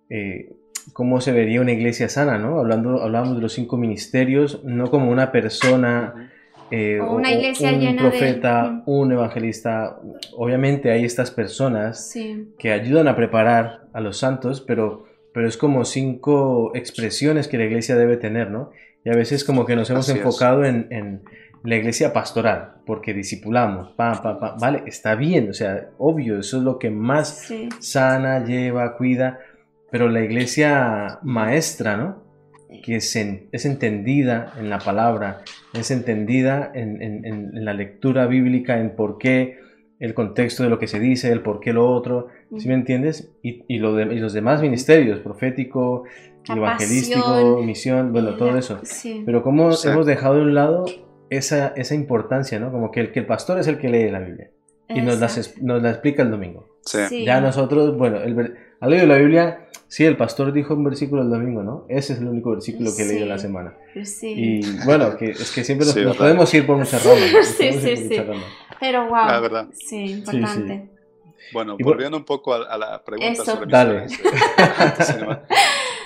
eh, cómo se vería una iglesia sana, ¿no? Hablando, hablábamos de los cinco ministerios, no como una persona
eh, una iglesia
un profeta, un evangelista. Obviamente hay estas personas que ayudan a preparar a los santos, pero, pero es como cinco expresiones que la iglesia debe tener, ¿no? Y a veces como que nos hemos enfocado en, en, la iglesia pastoral, porque discipulamos, pam, pam, pam, vale, está bien, o sea, obvio, eso es lo que más sana, lleva, cuida, pero la iglesia maestra, ¿no? que es, es, entendida en la palabra, es entendida en, en, la lectura bíblica, en por qué el contexto de lo que se dice, el por qué lo otro, ¿sí me entiendes? Y, y, lo de, y los demás ministerios, profético, evangelístico, misión, bueno, todo eso. Pero cómo hemos dejado de un lado esa, esa importancia, ¿no? Como que el, que el pastor es el que lee la Biblia y nos, nos la explica el domingo. Ya nosotros, bueno, el, al leer la Biblia Sí, el pastor dijo un versículo el domingo, ¿no? Ese es el único versículo que he leído la semana. Sí. Y bueno, que, es que siempre nos, podemos ir por muchas ramas.
sí, sí, sí. Pero wow. La verdad. Sí, importante.
Bueno, volviendo un poco a, la pregunta sobre
Dale.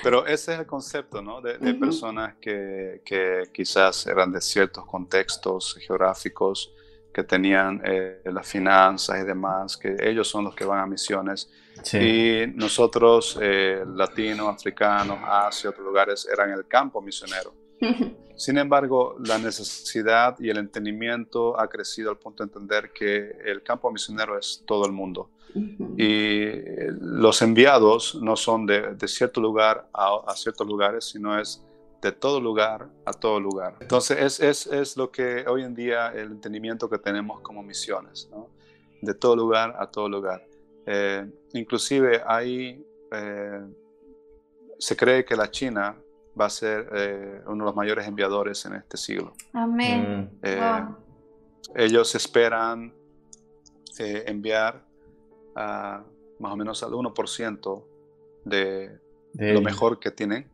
Pero ese es el concepto, ¿no? De, personas que, que, quizás eran de ciertos contextos geográficos, que tenían eh, las finanzas y demás, que ellos son los que van a misiones y nosotros, eh, latinos, africanos, Asia, otros lugares, eran el campo misionero. Sin embargo, la necesidad y el entendimiento ha crecido al punto de entender que el campo misionero es todo el mundo. Y los enviados no son de, cierto lugar a, ciertos lugares, sino es de todo lugar a todo lugar. Entonces, es, es, es, lo que hoy en día el entendimiento que tenemos como misiones, ¿no? de todo lugar a todo lugar. Eh, inclusive ahí eh, se cree que la China va a ser eh, uno de los mayores enviadores en este siglo.
Amén.
Mm. Ellos esperan enviar a, más o menos al 1% de, lo mejor que tienen,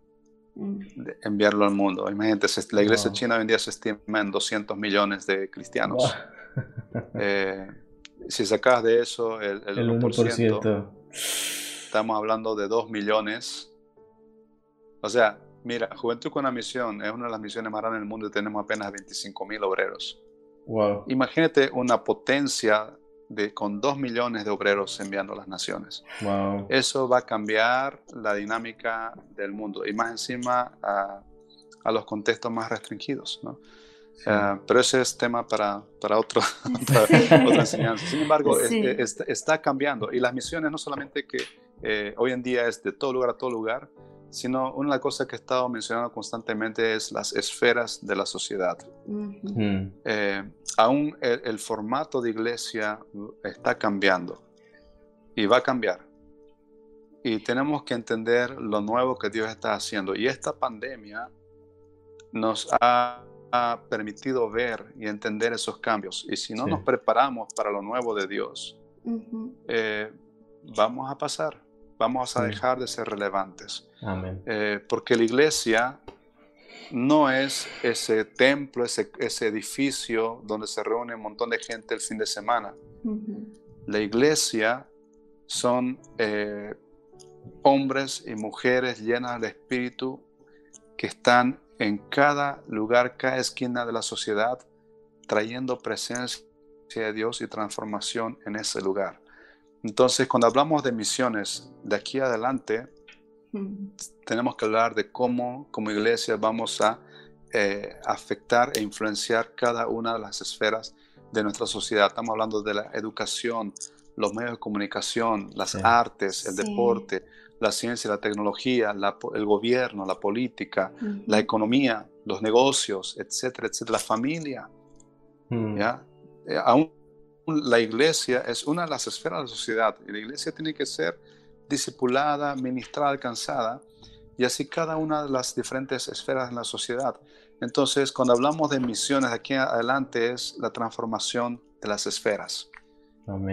mm. enviarlo al mundo. Imagínate, la iglesia china hoy en día se estima en 200 millones de cristianos si sacas de eso el, el, 1%, estamos hablando de 2 millones. O sea, mira, Juventud con la Misión es una de las misiones más grandes del mundo y tenemos apenas 25 mil obreros.
Wow.
Imagínate una potencia de, con 2 millones de obreros enviando a las naciones.
Wow.
Eso va a cambiar la dinámica del mundo y más encima a, a los contextos más restringidos. ¿no? Ah, pero ese es tema para, para, otro, otra enseñanza. Sin embargo, está, cambiando y las misiones no solamente que eh, hoy en día es de todo lugar a todo lugar, sino una de las cosas que he estado mencionando constantemente es las esferas de la sociedad. Mm. Eh, aún el, formato de iglesia está cambiando y va a cambiar. Y tenemos que entender lo nuevo que Dios está haciendo. Y esta pandemia nos ha ha permitido ver y entender esos cambios. Y si no nos preparamos para lo nuevo de Dios, eh, vamos a pasar, vamos a dejar de ser relevantes. Eh, porque la iglesia no es ese templo, ese, ese, edificio donde se reúne un montón de gente el fin de semana. La iglesia son eh, hombres y mujeres llenas de espíritu que están en cada lugar, cada esquina de la sociedad, trayendo presencia de Dios y transformación en ese lugar. Entonces, cuando hablamos de misiones de aquí adelante, tenemos que hablar de cómo como iglesia vamos a eh, afectar e influenciar cada una de las esferas de nuestra sociedad. Estamos hablando de la educación, los medios de comunicación, las artes, el deporte, la ciencia, la tecnología, el gobierno, la política, la economía, los negocios, etcétera, etcétera, la familia. Mm. ¿ya? Eh, aún la iglesia es una de las esferas de la sociedad y la iglesia tiene que ser discipulada, ministrada, alcanzada y así cada una de las diferentes esferas en la sociedad. Entonces, cuando hablamos de misiones, aquí adelante es la transformación de las esferas.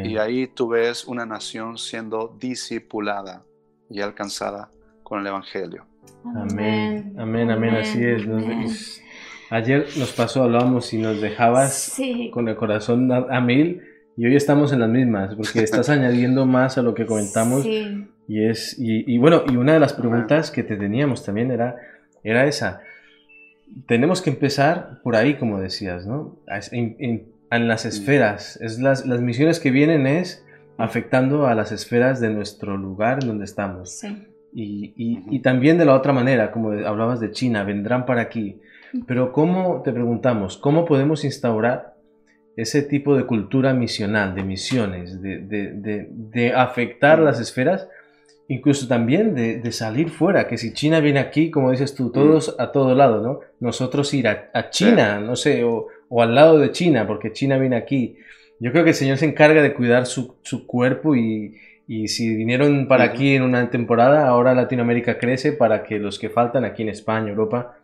Y ahí tú ves una nación siendo discipulada y alcanzada con el Evangelio.
Amén, amén, amén, así es. Ayer nos pasó, hablábamos y nos dejabas con el corazón a, mil y hoy estamos en las mismas porque estás añadiendo más a lo que comentamos y es y, bueno y una de las preguntas que te teníamos también era era esa. Tenemos que empezar por ahí como decías no en, las esferas. Es las, las misiones que vienen es afectando a las esferas de nuestro lugar en donde estamos. Y, y, y también de la otra manera como hablabas de China vendrán para aquí pero ¿cómo, te preguntamos, cómo podemos instaurar ese tipo de cultura misional, de misiones, de, afectar las esferas, incluso también de, salir fuera, que si China viene aquí, como dices tú, todos a todo lado, ¿no? Nosotros ir a, China, no sé, o, al lado de China, porque China viene aquí. Yo creo que el Señor se encarga de cuidar su, cuerpo y, si vinieron para aquí en una temporada, ahora Latinoamérica crece para que los que faltan aquí en España, Europa,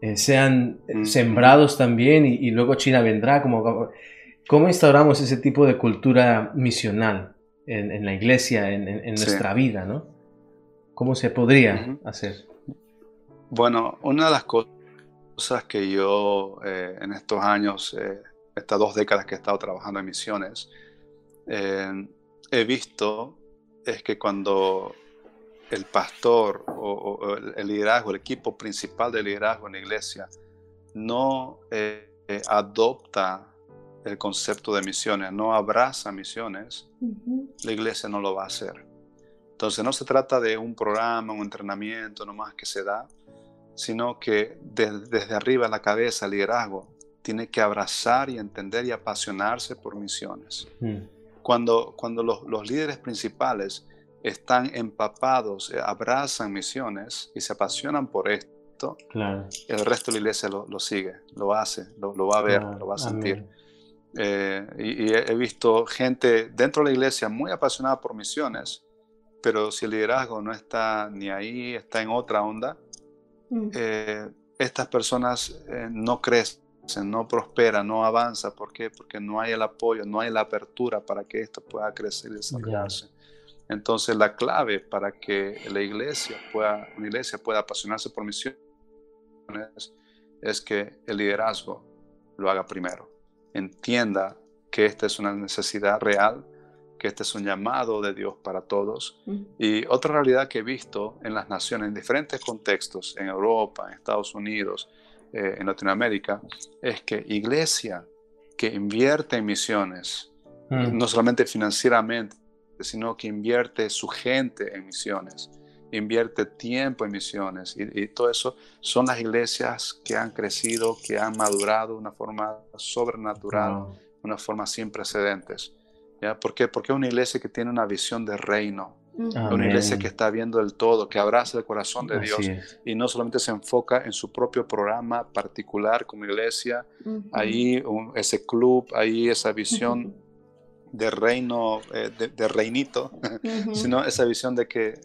eh, sean eh, sembrados también y, luego China vendrá. Como, ¿Cómo instauramos ese tipo de cultura misional en, la iglesia, en, nuestra vida? ¿no? ¿Cómo se podría hacer?
Bueno, una de las cosas que yo eh, en estos años, estas dos décadas que he estado trabajando en misiones, he visto es que cuando el pastor o, el liderazgo, el equipo principal de liderazgo en la iglesia, no eh, eh, adopta el concepto de misiones, no abraza misiones, la iglesia no lo va a hacer. Entonces no se trata de un programa, un entrenamiento nomás que se da, sino que desde arriba la cabeza, el liderazgo, tiene que abrazar y entender y apasionarse por misiones. Mm. Cuando, cuando los, los líderes principales están empapados, eh, abrazan misiones y se apasionan por esto, el resto de la iglesia lo, sigue, lo hace, lo, va a ver, lo va a sentir. Eh, y, he visto gente dentro de la iglesia muy apasionada por misiones, pero si el liderazgo no está ni ahí, está en otra onda, mm. eh, estas personas no crecen, no prosperan, no avanzan. ¿Por qué? Porque no hay el apoyo, no hay la apertura para que esto pueda crecer y desarrollarse. Entonces la clave para que la iglesia pueda, una iglesia pueda apasionarse por misiones es que el liderazgo lo haga primero. Entienda que esta es una necesidad real, que este es un llamado de Dios para todos. Y otra realidad que he visto en las naciones, en diferentes contextos, en Europa, en Estados Unidos, eh, en Latinoamérica, es que iglesia que invierte en misiones, mm. no solamente financieramente, sino que invierte su gente en misiones, invierte tiempo en misiones. Y, todo eso son las iglesias que han crecido, que han madurado de una forma sobrenatural, una forma sin precedentes. ¿ya? ¿Por qué? Porque es una iglesia que tiene una visión de reino. Una iglesia que está viendo el todo, que abraza el corazón de Dios y no solamente se enfoca en su propio programa particular como iglesia, ahí ese club, ahí esa visión de reino, eh, de, reinito, sino esa visión de que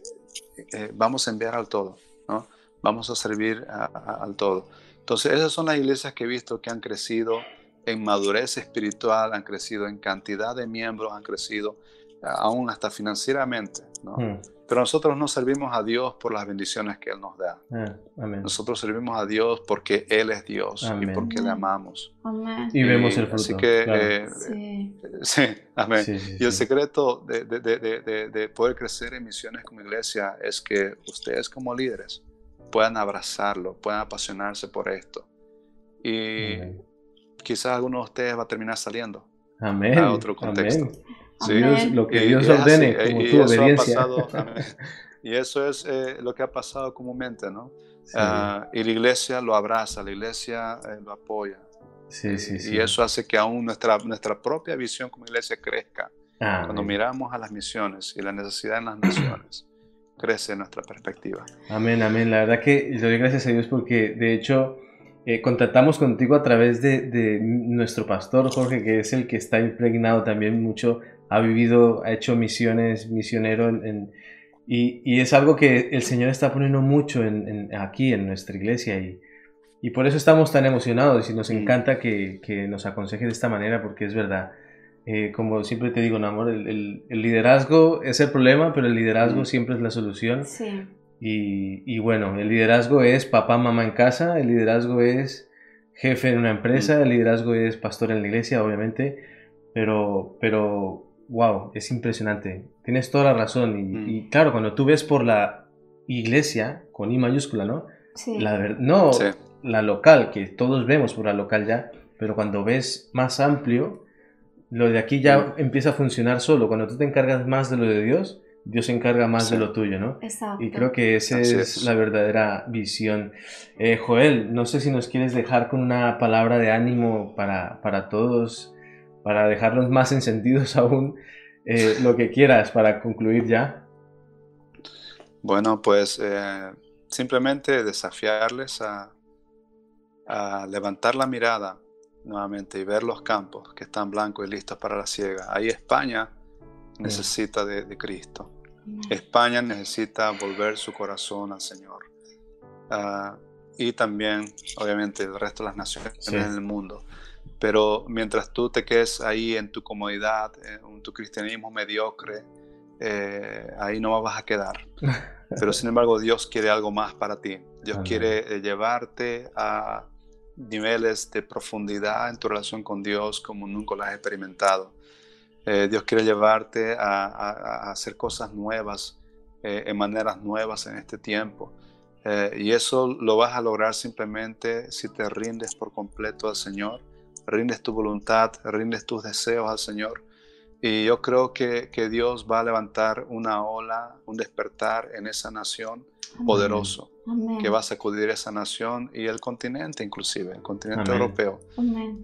eh, vamos a enviar al todo, ¿no? vamos a servir al todo. Entonces, esas son las iglesias que he visto que han crecido en madurez espiritual, han crecido en cantidad de miembros, han crecido aún hasta financieramente. ¿no? Mm. Pero nosotros no servimos a Dios por las bendiciones que Él nos da. Ah, nosotros servimos a Dios porque Él es Dios y porque le amamos.
Y vemos el fruto.
Así que, eh, sí. amén. y el secreto de, de, de, de, poder crecer en misiones como iglesia es que ustedes como líderes puedan abrazarlo, puedan apasionarse por esto. Y quizás alguno de ustedes va a terminar saliendo a otro contexto.
Sí, lo que Dios ordene, como y, tu obediencia.
y eso es eh, lo que ha pasado comúnmente, ¿no? Ah, y la iglesia lo abraza, la iglesia eh, lo apoya. Sí, sí, sí. Y eso hace que aún nuestra, nuestra propia visión como iglesia crezca. Cuando miramos a las misiones y la necesidad en las misiones, crece nuestra perspectiva.
Amén, amén. La verdad que le doy gracias a Dios porque de hecho eh, contactamos contigo a través de, nuestro pastor Jorge, que es el que está impregnado también mucho, ha vivido, ha hecho misiones, misionero y, es algo que el Señor está poniendo mucho en, aquí en nuestra iglesia y, y, por eso estamos tan emocionados y nos encanta que, nos aconseje de esta manera porque es verdad. Eh, como siempre te digo, amor, el, liderazgo es el problema, pero el liderazgo siempre es la solución. Sí. Y, bueno, el liderazgo es papá, mamá en casa, el liderazgo es jefe en una empresa, el liderazgo es pastor en la iglesia, obviamente, pero, pero, wow, es impresionante. Tienes toda la razón. Y, mm. claro, cuando tú ves por la iglesia, con I mayúscula, ¿no? Sí. La, no la local, que todos vemos por la local ya, pero cuando ves más amplio, lo de aquí ya mm. empieza a funcionar solo. Cuando tú te encargas más de lo de Dios, Dios se encarga más de lo tuyo, ¿no? Exacto. Y creo que esa es, la verdadera visión. Eh, Joel, no sé si nos quieres dejar con una palabra de ánimo para, para todos, para dejarlos más encendidos aún, eh, lo que quieras para concluir ya.
Bueno, pues eh, simplemente desafiarles a, a levantar la mirada nuevamente y ver los campos que están blancos y listos para la siega. Ahí España necesita de, Cristo. España necesita volver su corazón al Señor. Ah, y también, obviamente, el resto de las naciones en el mundo. Pero mientras tú te quedes ahí en tu comodidad, en tu cristianismo mediocre, eh, ahí no vas a quedar. Pero sin embargo, Dios quiere algo más para ti. Dios quiere eh, llevarte a niveles de profundidad en tu relación con Dios como nunca lo has experimentado. Eh, Dios quiere llevarte a, hacer cosas nuevas, eh, en maneras nuevas en este tiempo. Eh, y eso lo vas a lograr simplemente si te rindes por completo al Señor, rindes tu voluntad, rindes tus deseos al Señor. Y yo creo que, que Dios va a levantar una ola, un despertar en esa nación poderoso que va a sacudir esa nación y el continente inclusive, el continente europeo.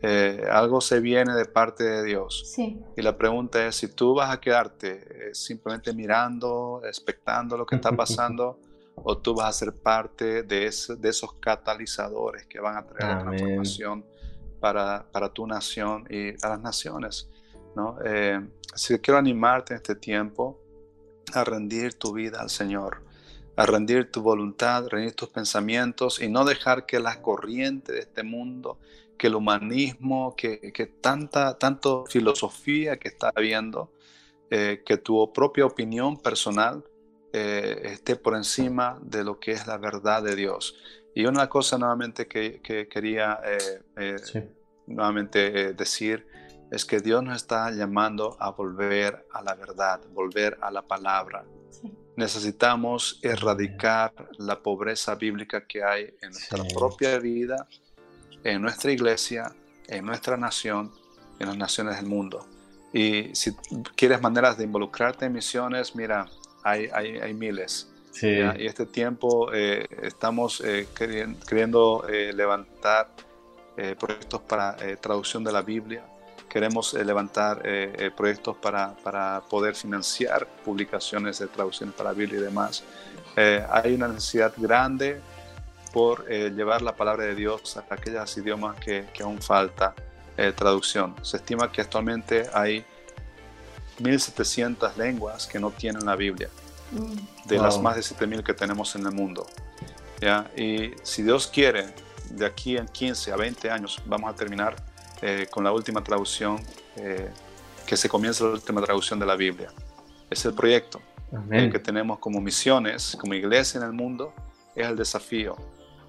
Eh, algo se viene de parte de Dios. Y la pregunta es si tú vas a quedarte eh, simplemente mirando, expectando lo que está pasando, o tú vas a ser parte de, de esos catalizadores que van a traer la transformación para, tu nación y a las naciones. ¿no? Eh, así que quiero animarte en este tiempo a rendir tu vida al Señor a rendir tu voluntad, rendir tus pensamientos y no dejar que la corriente de este mundo, que el humanismo, que, que tanta tanto filosofía que está habiendo, eh, que tu propia opinión personal eh, esté por encima de lo que es la verdad de Dios. Y una cosa nuevamente que, quería eh, nuevamente decir es que Dios nos está llamando a volver a la verdad, volver a la palabra, necesitamos erradicar la pobreza bíblica que hay en nuestra propia vida, en nuestra iglesia, en nuestra nación, en las naciones del mundo. Y si quieres maneras de involucrarte en misiones, mira, hay, hay, miles. Y este tiempo eh, estamos eh, queriendo, eh, levantar proyectos para traducción de la Biblia queremos eh, levantar eh, eh, proyectos para, para, poder financiar publicaciones de traducciones para Biblia y demás. hay una necesidad grande por llevar la palabra de Dios a aquellos idiomas que, que aún falta traducción. Se estima que actualmente hay 1.700 lenguas que no tienen la Biblia, de las más de 7.000 que tenemos en el mundo. ¿ya? Y si Dios quiere, de aquí en 15 a 20 años vamos a terminar eh, con la última traducción, eh, que se comienza la última traducción de la Biblia. Es el proyecto que tenemos como misiones, como iglesia en el mundo, es el desafío.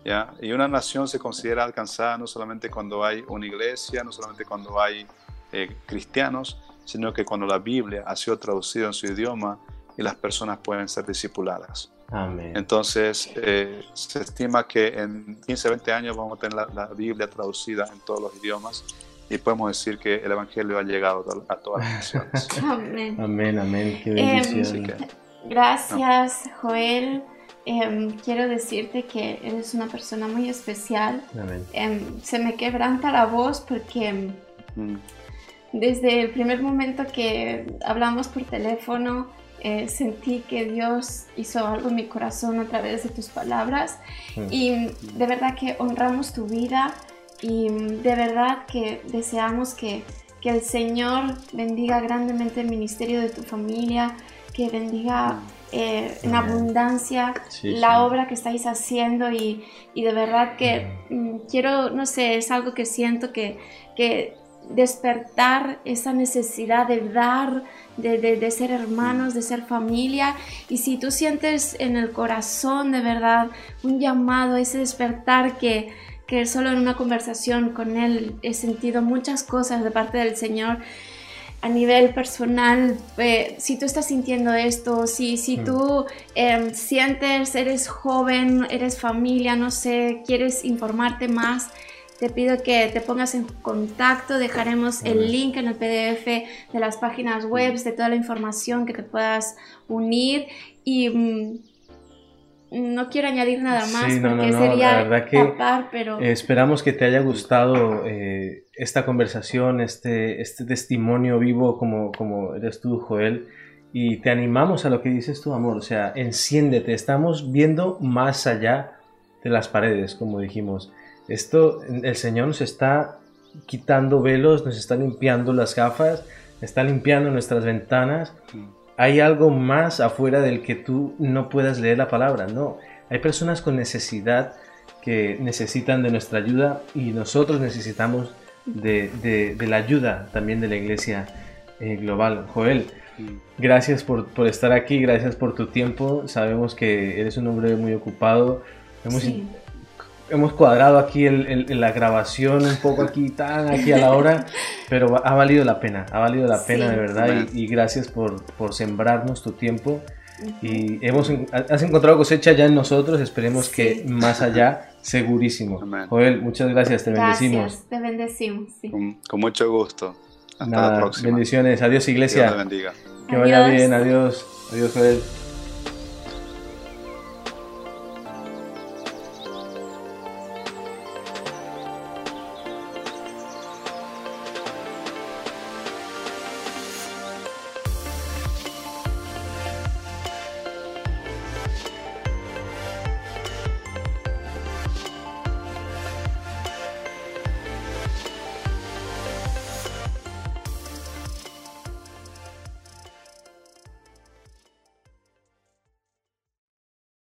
¿ya? Y una nación se considera alcanzada no solamente cuando hay una iglesia, no solamente cuando hay eh, cristianos, sino que cuando la Biblia ha sido traducida en su idioma y las personas pueden ser discipuladas. Entonces, se estima que en 15, 20 años vamos a tener la, la, Biblia traducida en todos los idiomas y podemos decir que el Evangelio ha llegado a todas las naciones.
Amén.
Amén, amén. Qué bendición.
gracias, Joel. Em, quiero decirte que eres una persona muy especial. Em, se me quebranta la voz porque mm. desde el primer momento que hablamos por teléfono, eh, sentí que Dios hizo algo en mi corazón a través de tus palabras. Y de verdad que honramos tu vida y de verdad que deseamos que, que el Señor bendiga grandemente el ministerio de tu familia, que bendiga eh, en abundancia la obra que estáis haciendo y, y de verdad que mm, quiero, no sé, es algo que siento que, que despertar esa necesidad de dar, de, de, ser hermanos, de ser familia. Y si tú sientes en el corazón de verdad un llamado, ese despertar que, que solo en una conversación con Él he sentido muchas cosas de parte del Señor a nivel personal, eh, si tú estás sintiendo esto, si, si mm. tú em, sientes, eres joven, eres familia, no sé, quieres informarte más, te pido que te pongas en contacto, dejaremos el link en el PDF de las páginas web, de toda la información que te puedas unir y mm, no quiero añadir nada más porque sería tapar, pero...
Esperamos que te haya gustado eh, esta conversación, este, este testimonio vivo como, como eres tú, Joel. Y te animamos a lo que dices tú, amor. O sea, enciéndete. Estamos viendo más allá de las paredes, como dijimos. Esto, el Señor nos está quitando velos, nos está limpiando las gafas, está limpiando nuestras ventanas. Hay algo más afuera del que tú no puedas leer la palabra, no. Hay personas con necesidad que necesitan de nuestra ayuda y nosotros necesitamos de, la ayuda también de la iglesia eh, global. Joel, gracias por, estar aquí, gracias por tu tiempo. Sabemos que eres un hombre muy ocupado. Hemos, hemos cuadrado aquí el, la grabación un poco aquí, tan aquí a la hora, pero ha valido la pena, ha valido la pena de verdad y, gracias por, por, sembrarnos tu tiempo. Y hemos, has encontrado cosecha ya en nosotros, esperemos que más allá, segurísimo. Joel, muchas gracias, te bendecimos.
Te bendecimos.
Con, mucho gusto. Hasta la próxima.
Bendiciones, adiós iglesia.
Dios te bendiga.
Que vaya bien, adiós. Adiós Joel.